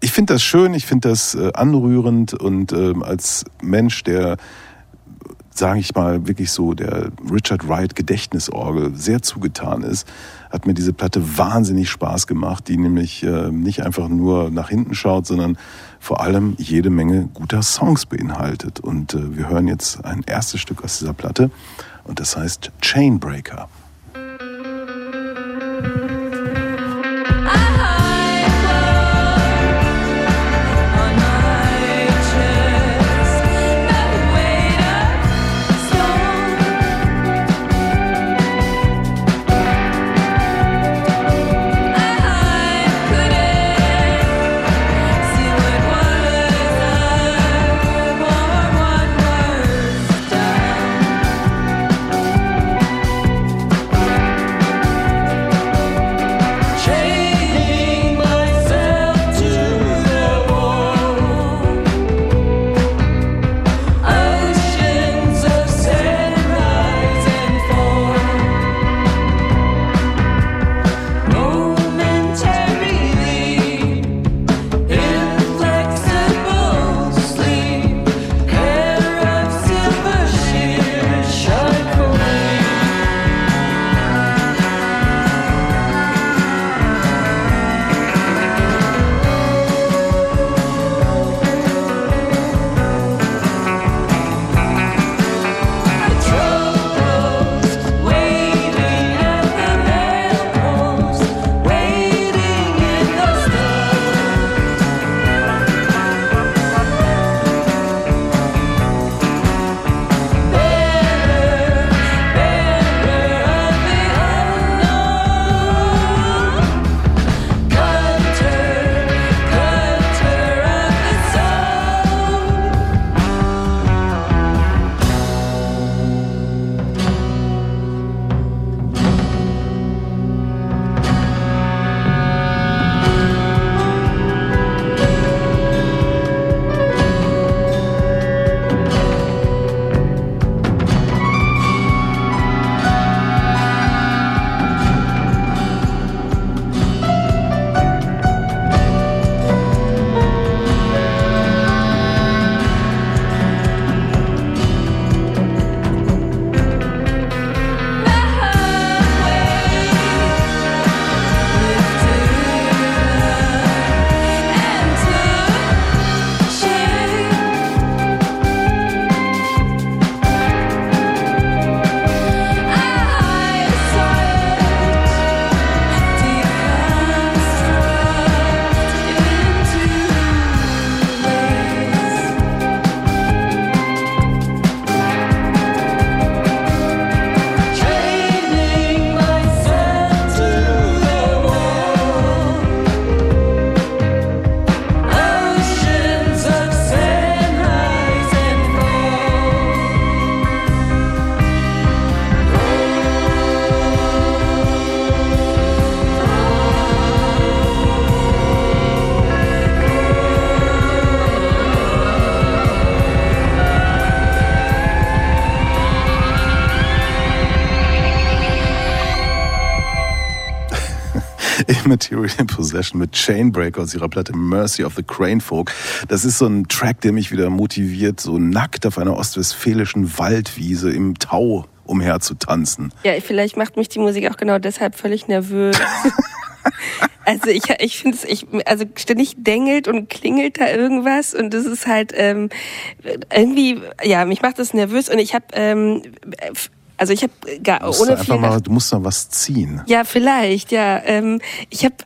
Ich finde das schön, ich finde das äh, anrührend und ähm, als Mensch, der sage ich mal, wirklich so der Richard Wright Gedächtnisorgel sehr zugetan ist, hat mir diese Platte wahnsinnig Spaß gemacht, die nämlich äh, nicht einfach nur nach hinten schaut, sondern vor allem jede Menge guter Songs beinhaltet. Und äh, wir hören jetzt ein erstes Stück aus dieser Platte und das heißt Chainbreaker. Down. Material Possession mit Chainbreaker aus ihrer Platte Mercy of the Crane Folk. Das ist so ein Track, der mich wieder motiviert, so nackt auf einer ostwestfälischen Waldwiese im Tau umher zu tanzen. Ja, vielleicht macht mich die Musik auch genau deshalb völlig nervös. Also ich, ich finde es, ich, also ständig dengelt und klingelt da irgendwas und das ist halt ähm, irgendwie, ja, mich macht das nervös und ich habe, ähm, also ich habe gar Du musst ohne viel, mal, du musst da was ziehen. ja vielleicht, ja, ähm, ich habe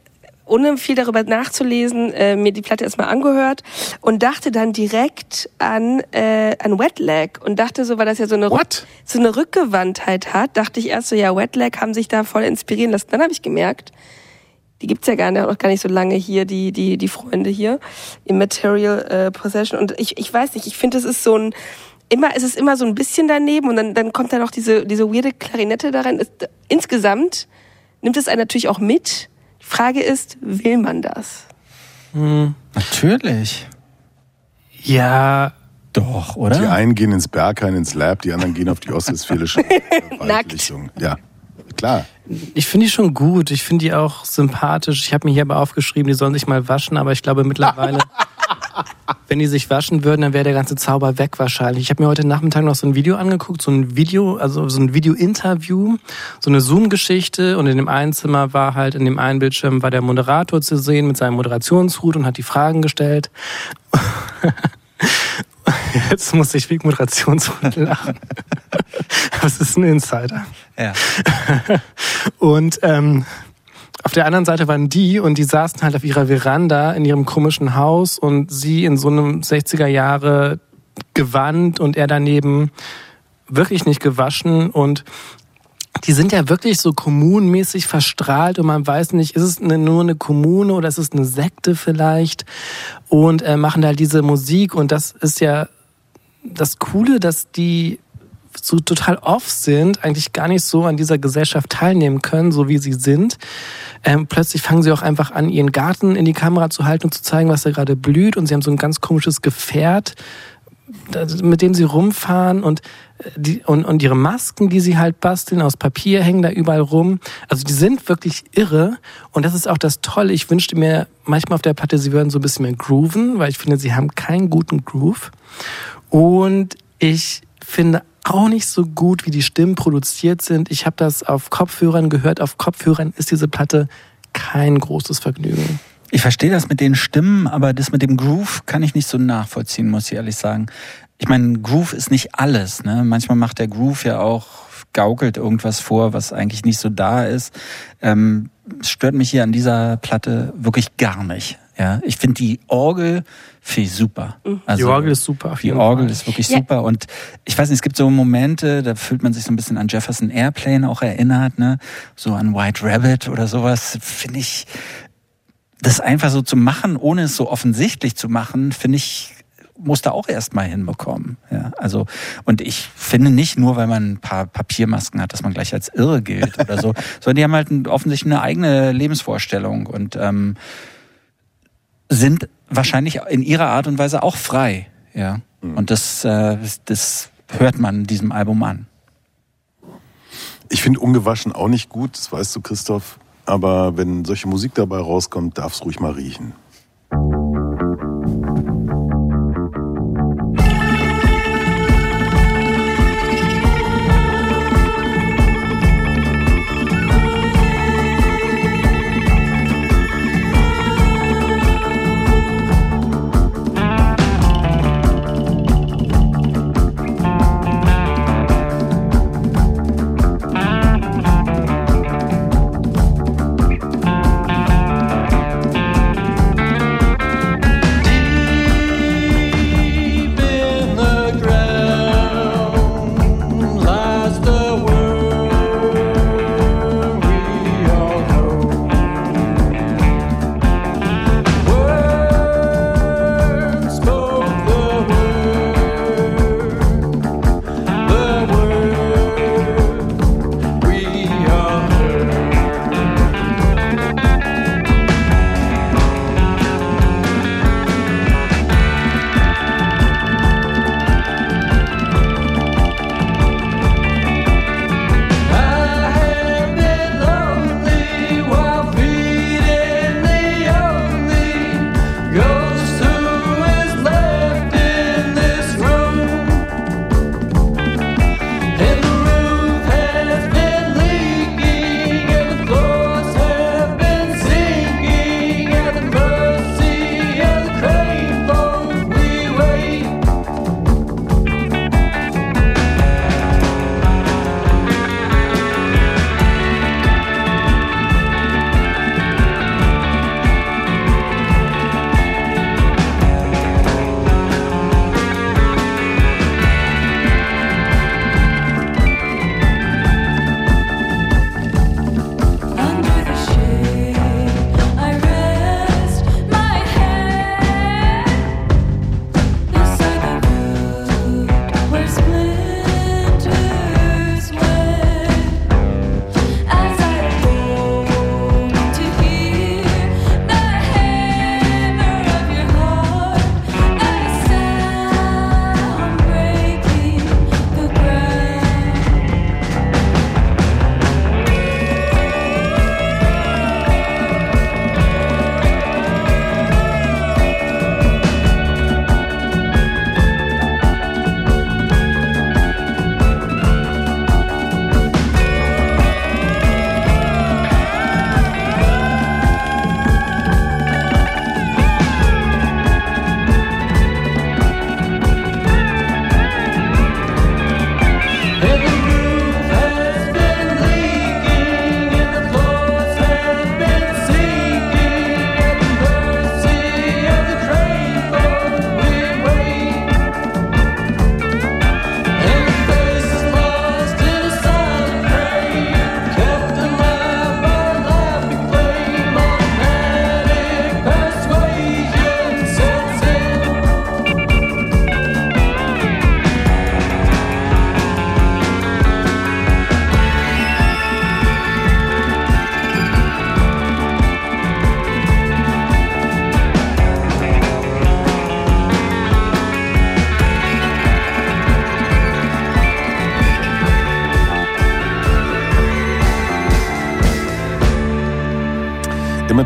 ohne viel darüber nachzulesen, äh, mir die Platte erstmal angehört und dachte dann direkt an, äh, an Wetlag und dachte so, weil das ja so eine, Rück, so eine Rückgewandtheit hat, dachte ich erst so, ja, Wetlag haben sich da voll inspirieren lassen. Dann habe ich gemerkt, die gibt's ja gar nicht, auch gar nicht so lange hier, die, die, die Freunde hier im Material äh, Possession. Und ich, ich weiß nicht, ich finde, es ist so ein, immer, es ist immer so ein bisschen daneben und dann, dann kommt da noch diese, diese weirde Klarinette da rein. Es, insgesamt nimmt es einen natürlich auch mit. Die Frage ist, will man das? Natürlich. Ja. Doch, oder? Die einen gehen ins Berghain, ins Lab, die anderen gehen auf die ostwestfälische Waldlichtung. Ja, klar. Ich finde die schon gut. Ich finde die auch sympathisch. Ich habe mir hier aber aufgeschrieben, die sollen sich mal waschen, aber ich glaube mittlerweile, wenn die sich waschen würden, dann wäre der ganze Zauber weg wahrscheinlich. Ich habe mir heute Nachmittag noch so ein Video angeguckt, so ein Video, also so ein Video-Interview, so eine Zoom-Geschichte und in dem einen Zimmer war halt, in dem einen Bildschirm war der Moderator zu sehen mit seinem Moderationshut und hat die Fragen gestellt. Jetzt muss ich wegen Moderationshut lachen. Was ist ein Insider? Ja. Und ähm, auf der anderen Seite waren die und die saßen halt auf ihrer Veranda in ihrem komischen Haus und sie in so einem 60er Jahre Gewand und er daneben wirklich nicht gewaschen und die sind ja wirklich so kommunenmäßig verstrahlt und man weiß nicht, ist es eine, nur eine Kommune oder ist es eine Sekte vielleicht und äh, machen da diese Musik und das ist ja das Coole, dass die so total off sind, eigentlich gar nicht so an dieser Gesellschaft teilnehmen können, so wie sie sind. Ähm, plötzlich fangen sie auch einfach an, ihren Garten in die Kamera zu halten und zu zeigen, was da gerade blüht. Und sie haben so ein ganz komisches Gefährt, mit dem sie rumfahren und, äh, die, und, und ihre Masken, die sie halt basteln, aus Papier hängen da überall rum. Also die sind wirklich irre. Und das ist auch das Tolle. Ich wünschte mir manchmal auf der Platte, sie würden so ein bisschen mehr grooven, weil ich finde, sie haben keinen guten Groove. Und ich finde auch nicht so gut, wie die Stimmen produziert sind. Ich habe das auf Kopfhörern gehört. Auf Kopfhörern ist diese Platte kein großes Vergnügen. Ich verstehe das mit den Stimmen, aber das mit dem Groove kann ich nicht so nachvollziehen, muss ich ehrlich sagen. Ich meine, Groove ist nicht alles. Ne? Manchmal macht der Groove ja auch, gaukelt irgendwas vor, was eigentlich nicht so da ist. Ähm, stört mich hier an dieser Platte wirklich gar nicht. Ja, ich finde die Orgel finde ich super. die Orgel ist super. Auf Also Die Orgel Fall. ist wirklich Ja. super und ich weiß nicht, es gibt so Momente, da fühlt man sich so ein bisschen an Jefferson Airplane auch erinnert, ne? So an White Rabbit oder sowas, finde ich das einfach so zu machen, ohne es so offensichtlich zu machen, finde ich muss da auch erst mal hinbekommen. Ja, also und ich finde nicht nur, weil man ein paar Papiermasken hat, dass man gleich als irre gilt oder so, sondern die haben halt ein- offensichtlich eine eigene Lebensvorstellung und ähm, sind wahrscheinlich in ihrer Art und Weise auch frei. Ja, und das, äh, das hört man diesem Album an. Ich finde ungewaschen auch nicht gut, das weißt du, Christoph. Aber wenn solche Musik dabei rauskommt, darf es ruhig mal riechen.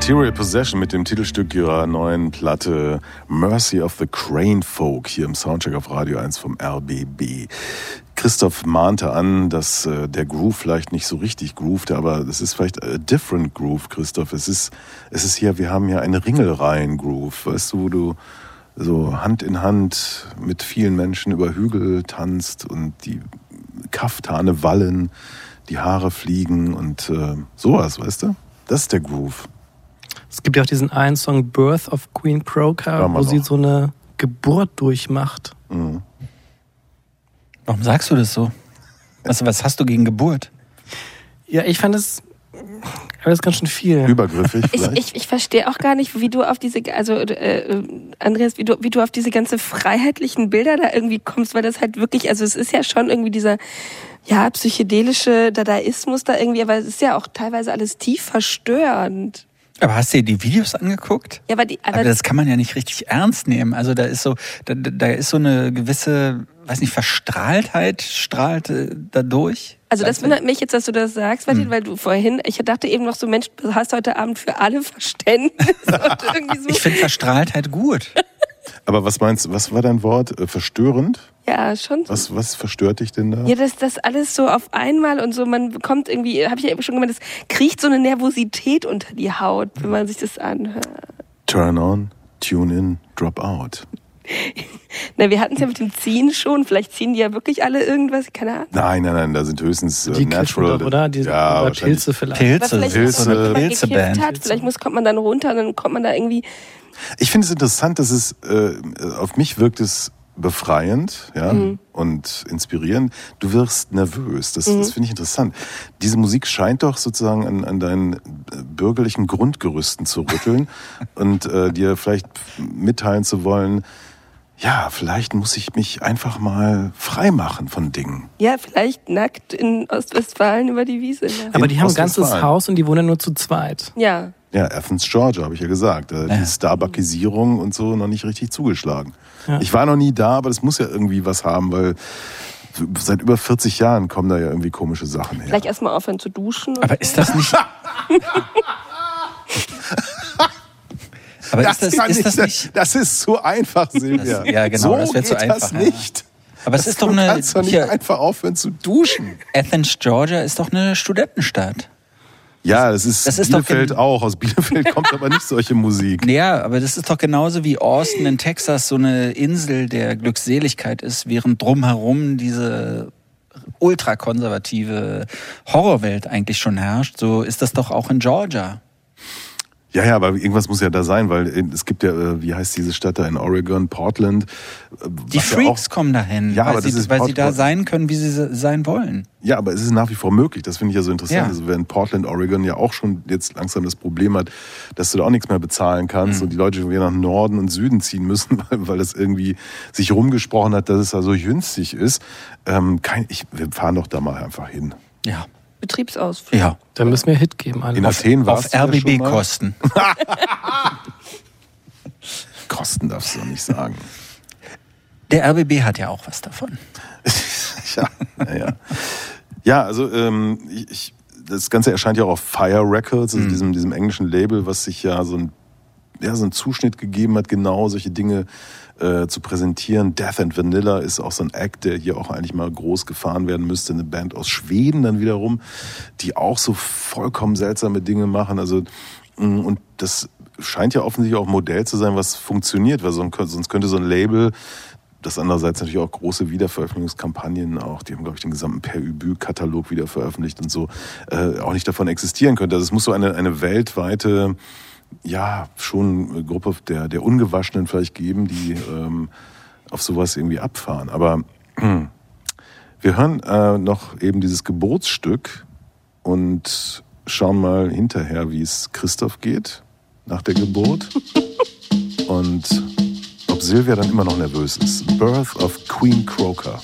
Material Possession mit dem Titelstück ihrer neuen Platte Mercy of the Crane Folk hier im Soundcheck auf Radio 1 vom RBB. Christoph mahnte an, dass äh, der Groove vielleicht nicht so richtig groovte, aber es ist vielleicht a different Groove, Christoph. Es ist, es ist hier, wir haben hier eine Ringelreihen-Groove, weißt du, wo du so Hand in Hand mit vielen Menschen über Hügel tanzt und die Kaftane wallen, die Haare fliegen und äh, sowas, weißt du? Das ist der Groove. Es gibt ja auch diesen einen Song Birth of Queen Croker, wo sie so eine Geburt durchmacht. Mhm. Warum sagst du das so? Was, was hast du gegen Geburt? Ja, ich fand es aber das ist ganz schön viel. Übergriffig Ich, vielleicht? ich, ich verstehe auch gar nicht, wie du auf diese, also äh, Andreas, wie du, wie du auf diese ganze freiheitlichen Bilder da irgendwie kommst, weil das halt wirklich, also es ist ja schon irgendwie dieser, ja, psychedelische Dadaismus da irgendwie, aber es ist ja auch teilweise alles tief verstörend. Aber hast du dir die Videos angeguckt? Ja, aber die, aber, Aber das kann man ja nicht richtig ernst nehmen. Also da ist so, da, da ist so eine gewisse, weiß nicht, Verstrahltheit strahlt äh, dadurch. also das wundert mich jetzt, dass du das sagst, Hm. Martin, weil du vorhin, ich dachte eben noch so, Mensch, du hast heute Abend für alle Verständnis und irgendwie so. Ich finde Verstrahltheit gut. Aber was meinst du, was war dein Wort? Äh, Verstörend? Ja, schon. so. Was, was verstört dich denn da? Ja, das, das alles so auf einmal und so, man bekommt irgendwie, habe ich ja eben schon gemeint, es kriecht so eine Nervosität unter die Haut, wenn man sich das anhört. Turn on, tune in, drop out. Na, wir hatten es ja mit dem Ziehen schon, vielleicht ziehen die ja wirklich alle irgendwas, keine Ahnung. Nein, nein, nein, da sind höchstens äh, Die Natural. doch, oder? Die, ja, oder. Pilze vielleicht. Pilze, vielleicht, Pilze, wenn man Pilzeband. gekifft hat, vielleicht muss, kommt man dann runter und dann kommt man da irgendwie, Ich finde es interessant, dass es äh, auf mich wirkt es befreiend ja, Mhm. und inspirierend. Du wirst nervös. Das, das finde ich interessant. Diese Musik scheint doch sozusagen an, an deinen äh, bürgerlichen Grundgerüsten zu rütteln und äh, dir vielleicht mitteilen zu wollen, ja, vielleicht muss ich mich einfach mal frei machen von Dingen. ja, vielleicht nackt in Ostwestfalen über die Wiese. laufen. Aber In die haben ein ganzes. Haus und die wohnen nur zu zweit. Ja, Ja, Athens, Georgia, habe ich ja gesagt. Äh, Ja. Die Starbuckisierung und so noch nicht richtig zugeschlagen. Ja. Ich war noch nie da, aber das muss ja irgendwie was haben, weil seit über 40 Jahren kommen da ja irgendwie komische Sachen her. vielleicht erstmal aufhören zu duschen. Aber ist das nicht. Aber ist das, kann ist das nicht, das ist zu einfach, Silvia. Das- ja, genau, so das wär zu geht das einfach, ja. nicht. Aber es Das- ist doch du eine. kannst doch nicht Hier, einfach aufhören zu duschen. Athens, Georgia ist doch eine Studentenstadt. Ja, das ist, Das ist Bielefeld auch. Aus Bielefeld kommt aber nicht solche Musik. Ja, aber das ist doch genauso wie Austin in Texas so eine Insel der Glückseligkeit ist, während drumherum diese ultrakonservative Horrorwelt eigentlich schon herrscht. So ist das doch auch in Georgia. Ja, ja, aber irgendwas muss ja da sein, weil es gibt ja, äh, wie heißt diese Stadt da in Oregon, Portland. äh, Die was ja Freaks auch- kommen dahin, Ja, weil, aber sie, weil sie da sein können, wie sie se- sein wollen. Ja, aber es ist nach wie vor möglich. Das finde ich ja so interessant. Ja. Also wenn Portland, Oregon ja auch schon jetzt langsam das Problem hat, dass du da auch nichts mehr bezahlen kannst Mhm. und die Leute schon wieder nach Norden und Süden ziehen müssen, weil, weil das irgendwie sich rumgesprochen hat, dass es da so günstig ist. Ähm, kein, ich, wir fahren doch da mal einfach hin. Ja. Betriebsausflug. Ja. Da müssen wir Hit geben. Alle. In Athen Auf ja schon mal? RBB-Kosten. Kosten darfst du doch nicht sagen. Der RBB hat ja auch was davon. ja, ja. Ja, also ähm, ich, das Ganze erscheint ja auch auf Fire Records, also diesem, diesem englischen Label, was sich ja so ein ja, so einen Zuschnitt gegeben hat, genau solche Dinge äh, zu präsentieren. Death and Vanilla ist auch so ein Act, der hier auch eigentlich mal groß gefahren werden müsste. Eine Band aus Schweden dann wiederum, die auch so vollkommen seltsame Dinge machen. Also mh, und das scheint ja offensichtlich auch ein Modell zu sein, was funktioniert, weil sonst könnte- so ein Label das andererseits natürlich auch große Wiederveröffentlichungskampagnen, auch die haben, glaube ich, den gesamten Per-Übü-Katalog wieder veröffentlicht und so, äh, auch nicht davon existieren könnte. Also es muss so eine, eine weltweite, ja, schon eine Gruppe der, der Ungewaschenen vielleicht geben, die ähm, auf sowas irgendwie abfahren. Aber wir hören äh, noch eben dieses Geburtsstück und schauen mal hinterher, wie es Christoph geht nach der Geburt. Und ob Silvia dann immer noch nervös ist. Birth of Queen Croker.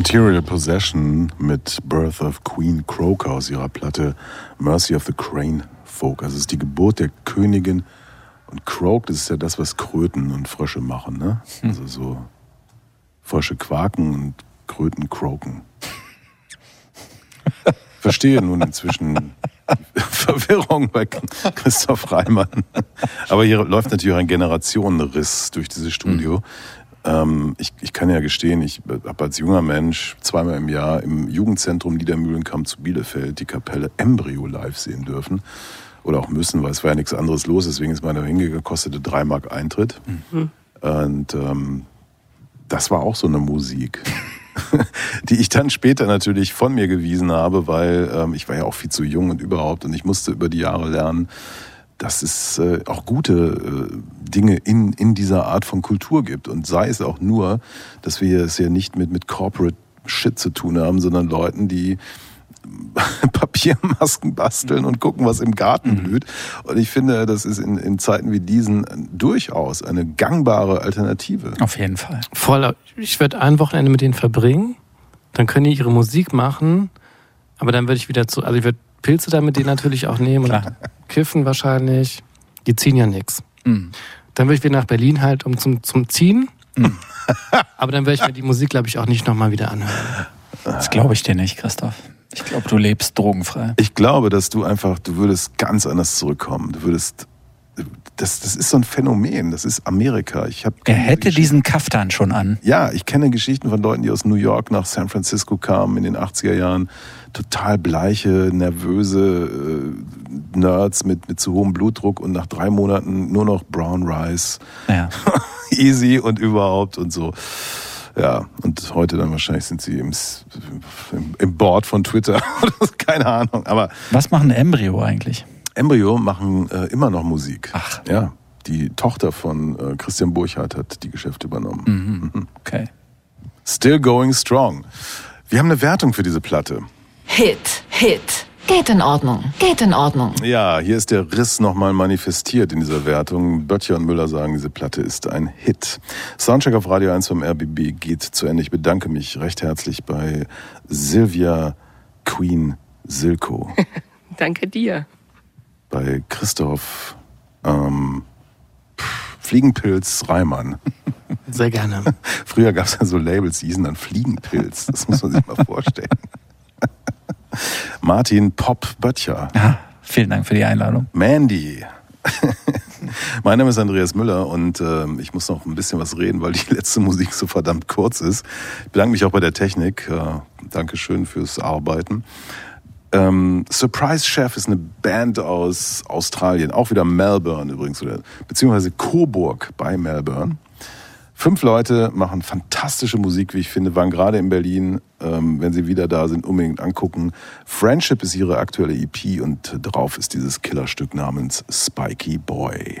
Material Possession mit Birth of Queen Croker aus ihrer Platte Mercy of the Crane Folk. Also es ist die Geburt der Königin und Croak, das ist ja das, was Kröten und Frösche machen, ne? Also so Frösche quaken und Kröten croaken. Verstehe nun inzwischen Verwirrung bei Christoph Reimann. Aber hier läuft natürlich ein Generationenriss durch dieses Studio. Ähm, ich, ich kann ja gestehen, ich habe als junger Mensch zweimal im Jahr im Jugendzentrum Niedermühlenkamp zu Bielefeld die Kapelle Embryo live sehen dürfen. Oder auch müssen, weil es war ja nichts anderes los. Deswegen ist meine hingegangen, kostete drei Mark Eintritt. Und ähm, das war auch so eine Musik. die ich dann später natürlich von mir gewiesen habe, weil ähm, ich war ja auch viel zu jung und überhaupt und ich musste über die Jahre lernen, dass es äh, auch gute äh, Dinge in, in dieser Art von Kultur gibt. Und sei es auch nur, dass wir es ja nicht mit, mit Corporate Shit zu tun haben, sondern Leuten, die Papiermasken basteln und gucken, was im Garten blüht. Und ich finde, das ist in, in Zeiten wie diesen durchaus eine gangbare Alternative. Auf jeden Fall. Voll, ich werde ein Wochenende mit denen verbringen, dann können die ihre Musik machen, aber dann werde ich wieder zu, also ich werde Pilze da mit denen natürlich auch nehmen. Kiffen wahrscheinlich. Die ziehen ja nix. Mhm. Dann werde ich wieder nach Berlin halt um zum, zum Ziehen. aber dann werde ich mir die Musik, glaube ich, auch nicht nochmal wieder anhören. Das glaube ich dir nicht, Christoph. Ich glaube, du lebst drogenfrei. Ich glaube, dass du einfach, du würdest ganz anders zurückkommen. Du würdest, das, das ist so ein Phänomen. Das ist Amerika. Ich habe Er hätte diesen Kaftan schon an. Ja, ich kenne Geschichten von Leuten, die aus New York nach San Francisco kamen in den 80er Jahren. Total bleiche, nervöse äh, Nerds mit, mit zu hohem Blutdruck und nach drei Monaten nur noch Brown Rice. Ja. Easy und überhaupt und so. Ja, und heute dann wahrscheinlich sind sie im, im, im Board von Twitter. Keine Ahnung. Aber Was machen Embryo eigentlich? Embryo machen äh, immer noch Musik. Ach. Ja, die Tochter von äh, Christian Burchardt hat die Geschäfte übernommen. Mhm. Okay. Still going strong. Wir haben eine Wertung für diese Platte. Hit, Hit. Geht in Ordnung, geht in Ordnung. Ja, hier ist der Riss nochmal manifestiert in dieser Wertung. Böttcher und Müller sagen, diese Platte ist ein Hit. Soundcheck auf Radio 1 vom RBB geht zu Ende. Ich bedanke mich recht herzlich bei Silvia Queen Silko, Danke dir. bei Christoph ähm, Fliegenpilz Reimann. Sehr gerne. Früher gab es ja so Labels, die hießen dann Fliegenpilz. Das muss man sich mal vorstellen. Martin Pop Böttcher. Ja, vielen Dank für die Einladung. Mandy. mein Name ist Andreas Müller und ähm, ich muss noch ein bisschen was reden, weil die letzte Musik so verdammt kurz ist. Ich bedanke mich auch bei der Technik. Äh, Dankeschön fürs Arbeiten. Ähm, Surprise Chef ist eine Band aus Australien, auch wieder Melbourne übrigens, oder, beziehungsweise Coburg bei Melbourne. Fünf Leute machen fantastische Musik, wie ich finde, waren gerade in Berlin. Ähm, wenn sie wieder da sind, unbedingt angucken. Friendship ist ihre aktuelle EP und drauf ist dieses Killerstück namens Spiky Boy.